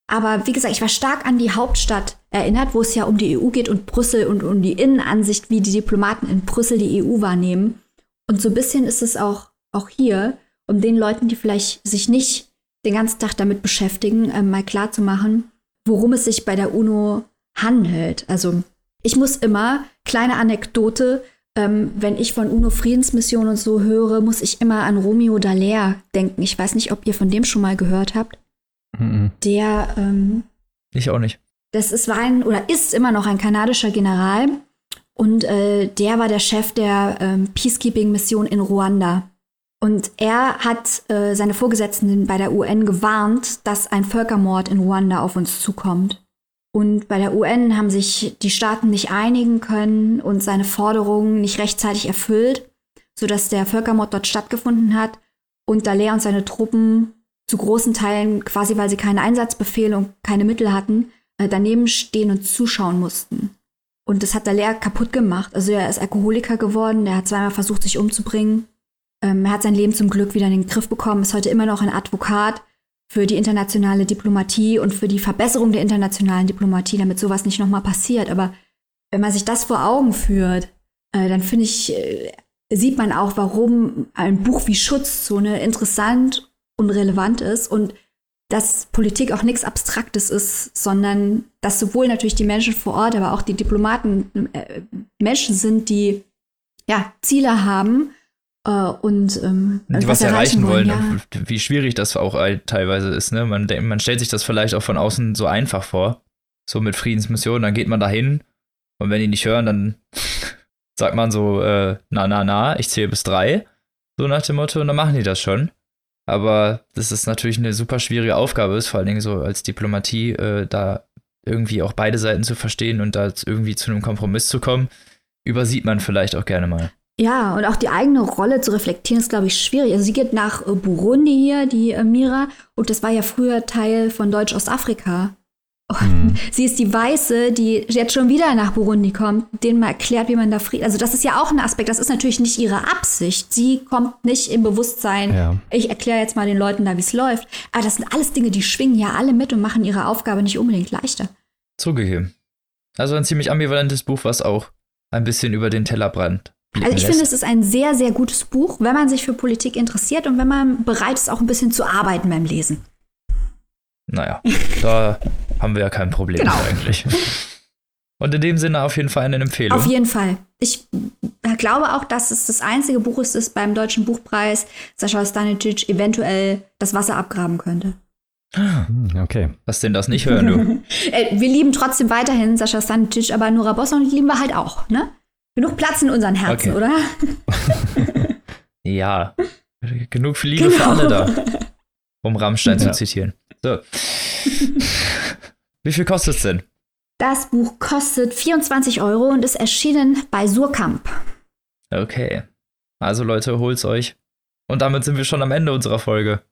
Aber wie gesagt, ich war stark an die Hauptstadt erinnert, wo es ja um die EU geht und Brüssel und um die Innenansicht, wie die Diplomaten in Brüssel die EU wahrnehmen. Und so ein bisschen ist es auch, auch hier, um den Leuten, die vielleicht sich nicht den ganzen Tag damit beschäftigen, äh, mal klarzumachen, worum es sich bei der UNO handelt. Also ich muss immer, kleine Anekdote, ähm, wenn ich von UNO-Friedensmission und so höre, muss ich immer an Romeo Dallaire denken. Ich weiß nicht, ob ihr von dem schon mal gehört habt. Mhm. Der. Ähm, ich auch nicht. Das ist, war ein oder ist immer noch ein kanadischer General. Und äh, der war der Chef der ähm, Peacekeeping-Mission in Ruanda. Und er hat äh, seine Vorgesetzten bei der UN gewarnt, dass ein Völkermord in Ruanda auf uns zukommt. Und bei der UN haben sich die Staaten nicht einigen können und seine Forderungen nicht rechtzeitig erfüllt, sodass der Völkermord dort stattgefunden hat und Dallaire und seine Truppen zu großen Teilen, quasi weil sie keinen Einsatzbefehl und keine Mittel hatten, äh, daneben stehen und zuschauen mussten. Und das hat Dallaire kaputt gemacht. Also er ist Alkoholiker geworden, er hat zweimal versucht, sich umzubringen. Ähm, er hat sein Leben zum Glück wieder in den Griff bekommen, ist heute immer noch ein Advokat für die internationale Diplomatie und für die Verbesserung der internationalen Diplomatie, damit sowas nicht nochmal passiert. Aber wenn man sich das vor Augen führt, äh, dann finde ich, äh, sieht man auch, warum ein Buch wie Schutzzone interessant und relevant ist und dass Politik auch nichts Abstraktes ist, sondern dass sowohl natürlich die Menschen vor Ort, aber auch die Diplomaten äh, Menschen sind, die ja Ziele haben äh, und ähm, die was, erreichen wollen. wollen ja. wie schwierig das auch teilweise ist. Ne? Man, man stellt sich das vielleicht auch von außen so einfach vor, so mit Friedensmissionen, dann geht man dahin und wenn die nicht hören, dann sagt man so, äh, na, na, na, ich zähle bis drei, so nach dem Motto, und dann machen die das schon. Aber das ist natürlich eine super schwierige Aufgabe, ist vor allen Dingen so als Diplomatie, äh, da irgendwie auch beide Seiten zu verstehen und da irgendwie zu einem Kompromiss zu kommen, übersieht man vielleicht auch gerne mal. Ja, und auch die eigene Rolle zu reflektieren, ist, glaube ich, schwierig. Also sie geht nach äh, Burundi hier, die äh, Mira, und das war ja früher Teil von Deutsch-Ostafrika. Mhm. Sie ist die Weiße, die jetzt schon wieder nach Burundi kommt, denen man erklärt, wie man da Frieden. Also, das ist ja auch ein Aspekt. Das ist natürlich nicht ihre Absicht. Sie kommt nicht im Bewusstsein, ja. ich erkläre jetzt mal den Leuten da, wie es läuft. Aber das sind alles Dinge, die schwingen ja alle mit und machen ihre Aufgabe nicht unbedingt leichter. Zugegeben. Also ein ziemlich ambivalentes Buch, was auch ein bisschen über den Tellerbrand. Also ich lässt. finde, es ist ein sehr, sehr gutes Buch, wenn man sich für Politik interessiert und wenn man bereit ist, auch ein bisschen zu arbeiten beim Lesen. Naja, da haben wir ja kein Problem genau. eigentlich. Und in dem Sinne auf jeden Fall eine Empfehlung. Auf jeden Fall. Ich glaube auch, dass es das einzige Buch ist, das beim Deutschen Buchpreis Sascha Stanicic eventuell das Wasser abgraben könnte. Hm, okay. Lass den das nicht hören, du. Äh, wir lieben trotzdem weiterhin Sascha Stanicic, aber Nora Bosson lieben wir halt auch, ne? Genug Platz in unseren Herzen, okay. oder? ja. Genug für Liebe genau. für alle da. Um Rammstein ja. zu zitieren. So. Wie viel kostet es denn? Das Buch kostet 24 Euro und ist erschienen bei Surkamp. Okay. Also Leute, holt's euch. Und damit sind wir schon am Ende unserer Folge.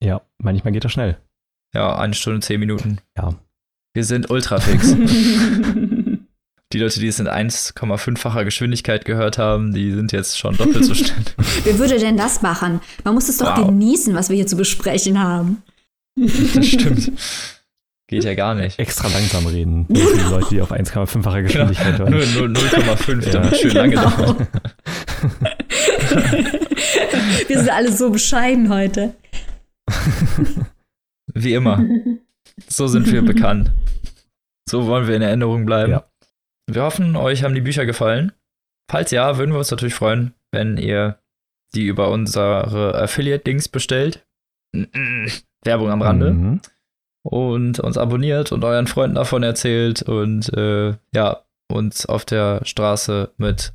Ja, manchmal geht das schnell. Ja, eine Stunde, zehn Minuten. Ja. Wir sind ultra fix. die Leute, die es in 1,5-facher Geschwindigkeit gehört haben, die sind jetzt schon doppelt so schnell. Wer würde denn das machen? Man muss es doch wow. genießen, was wir hier zu besprechen haben. Das stimmt. Geht ja gar nicht. Extra langsam reden. Für die Leute, die auf 1,5-facher Geschwindigkeit genau. hören. Nur 0,5, damit ja. schön lange genau. dauert. Wir sind alle so bescheiden heute. Wie immer. So sind wir bekannt. So wollen wir in Erinnerung bleiben. Ja. Wir hoffen, euch haben die Bücher gefallen. Falls ja, würden wir uns natürlich freuen, wenn ihr die über unsere Affiliate-Links bestellt. Werbung am Rande. Mhm. Und uns abonniert und euren Freunden davon erzählt und äh, ja, uns auf der Straße mit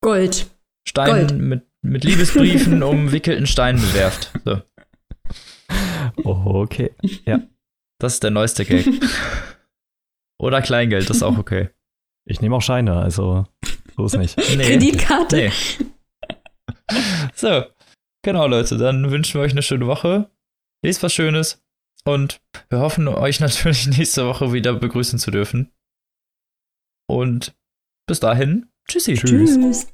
Gold. Steinen, Gold. Mit, mit Liebesbriefen umwickelten Steinen bewerft. So. Oh, okay. Ja. Das ist der neueste Gag. Oder Kleingeld, das ist auch okay. Ich nehme auch Scheine, also so ist nicht. Nee. Kreditkarte. Nee. So, genau, Leute, dann wünschen wir euch eine schöne Woche. Lest was Schönes und wir hoffen, euch natürlich nächste Woche wieder begrüßen zu dürfen. Und bis dahin, tschüssi. Tschüss. Tschüss.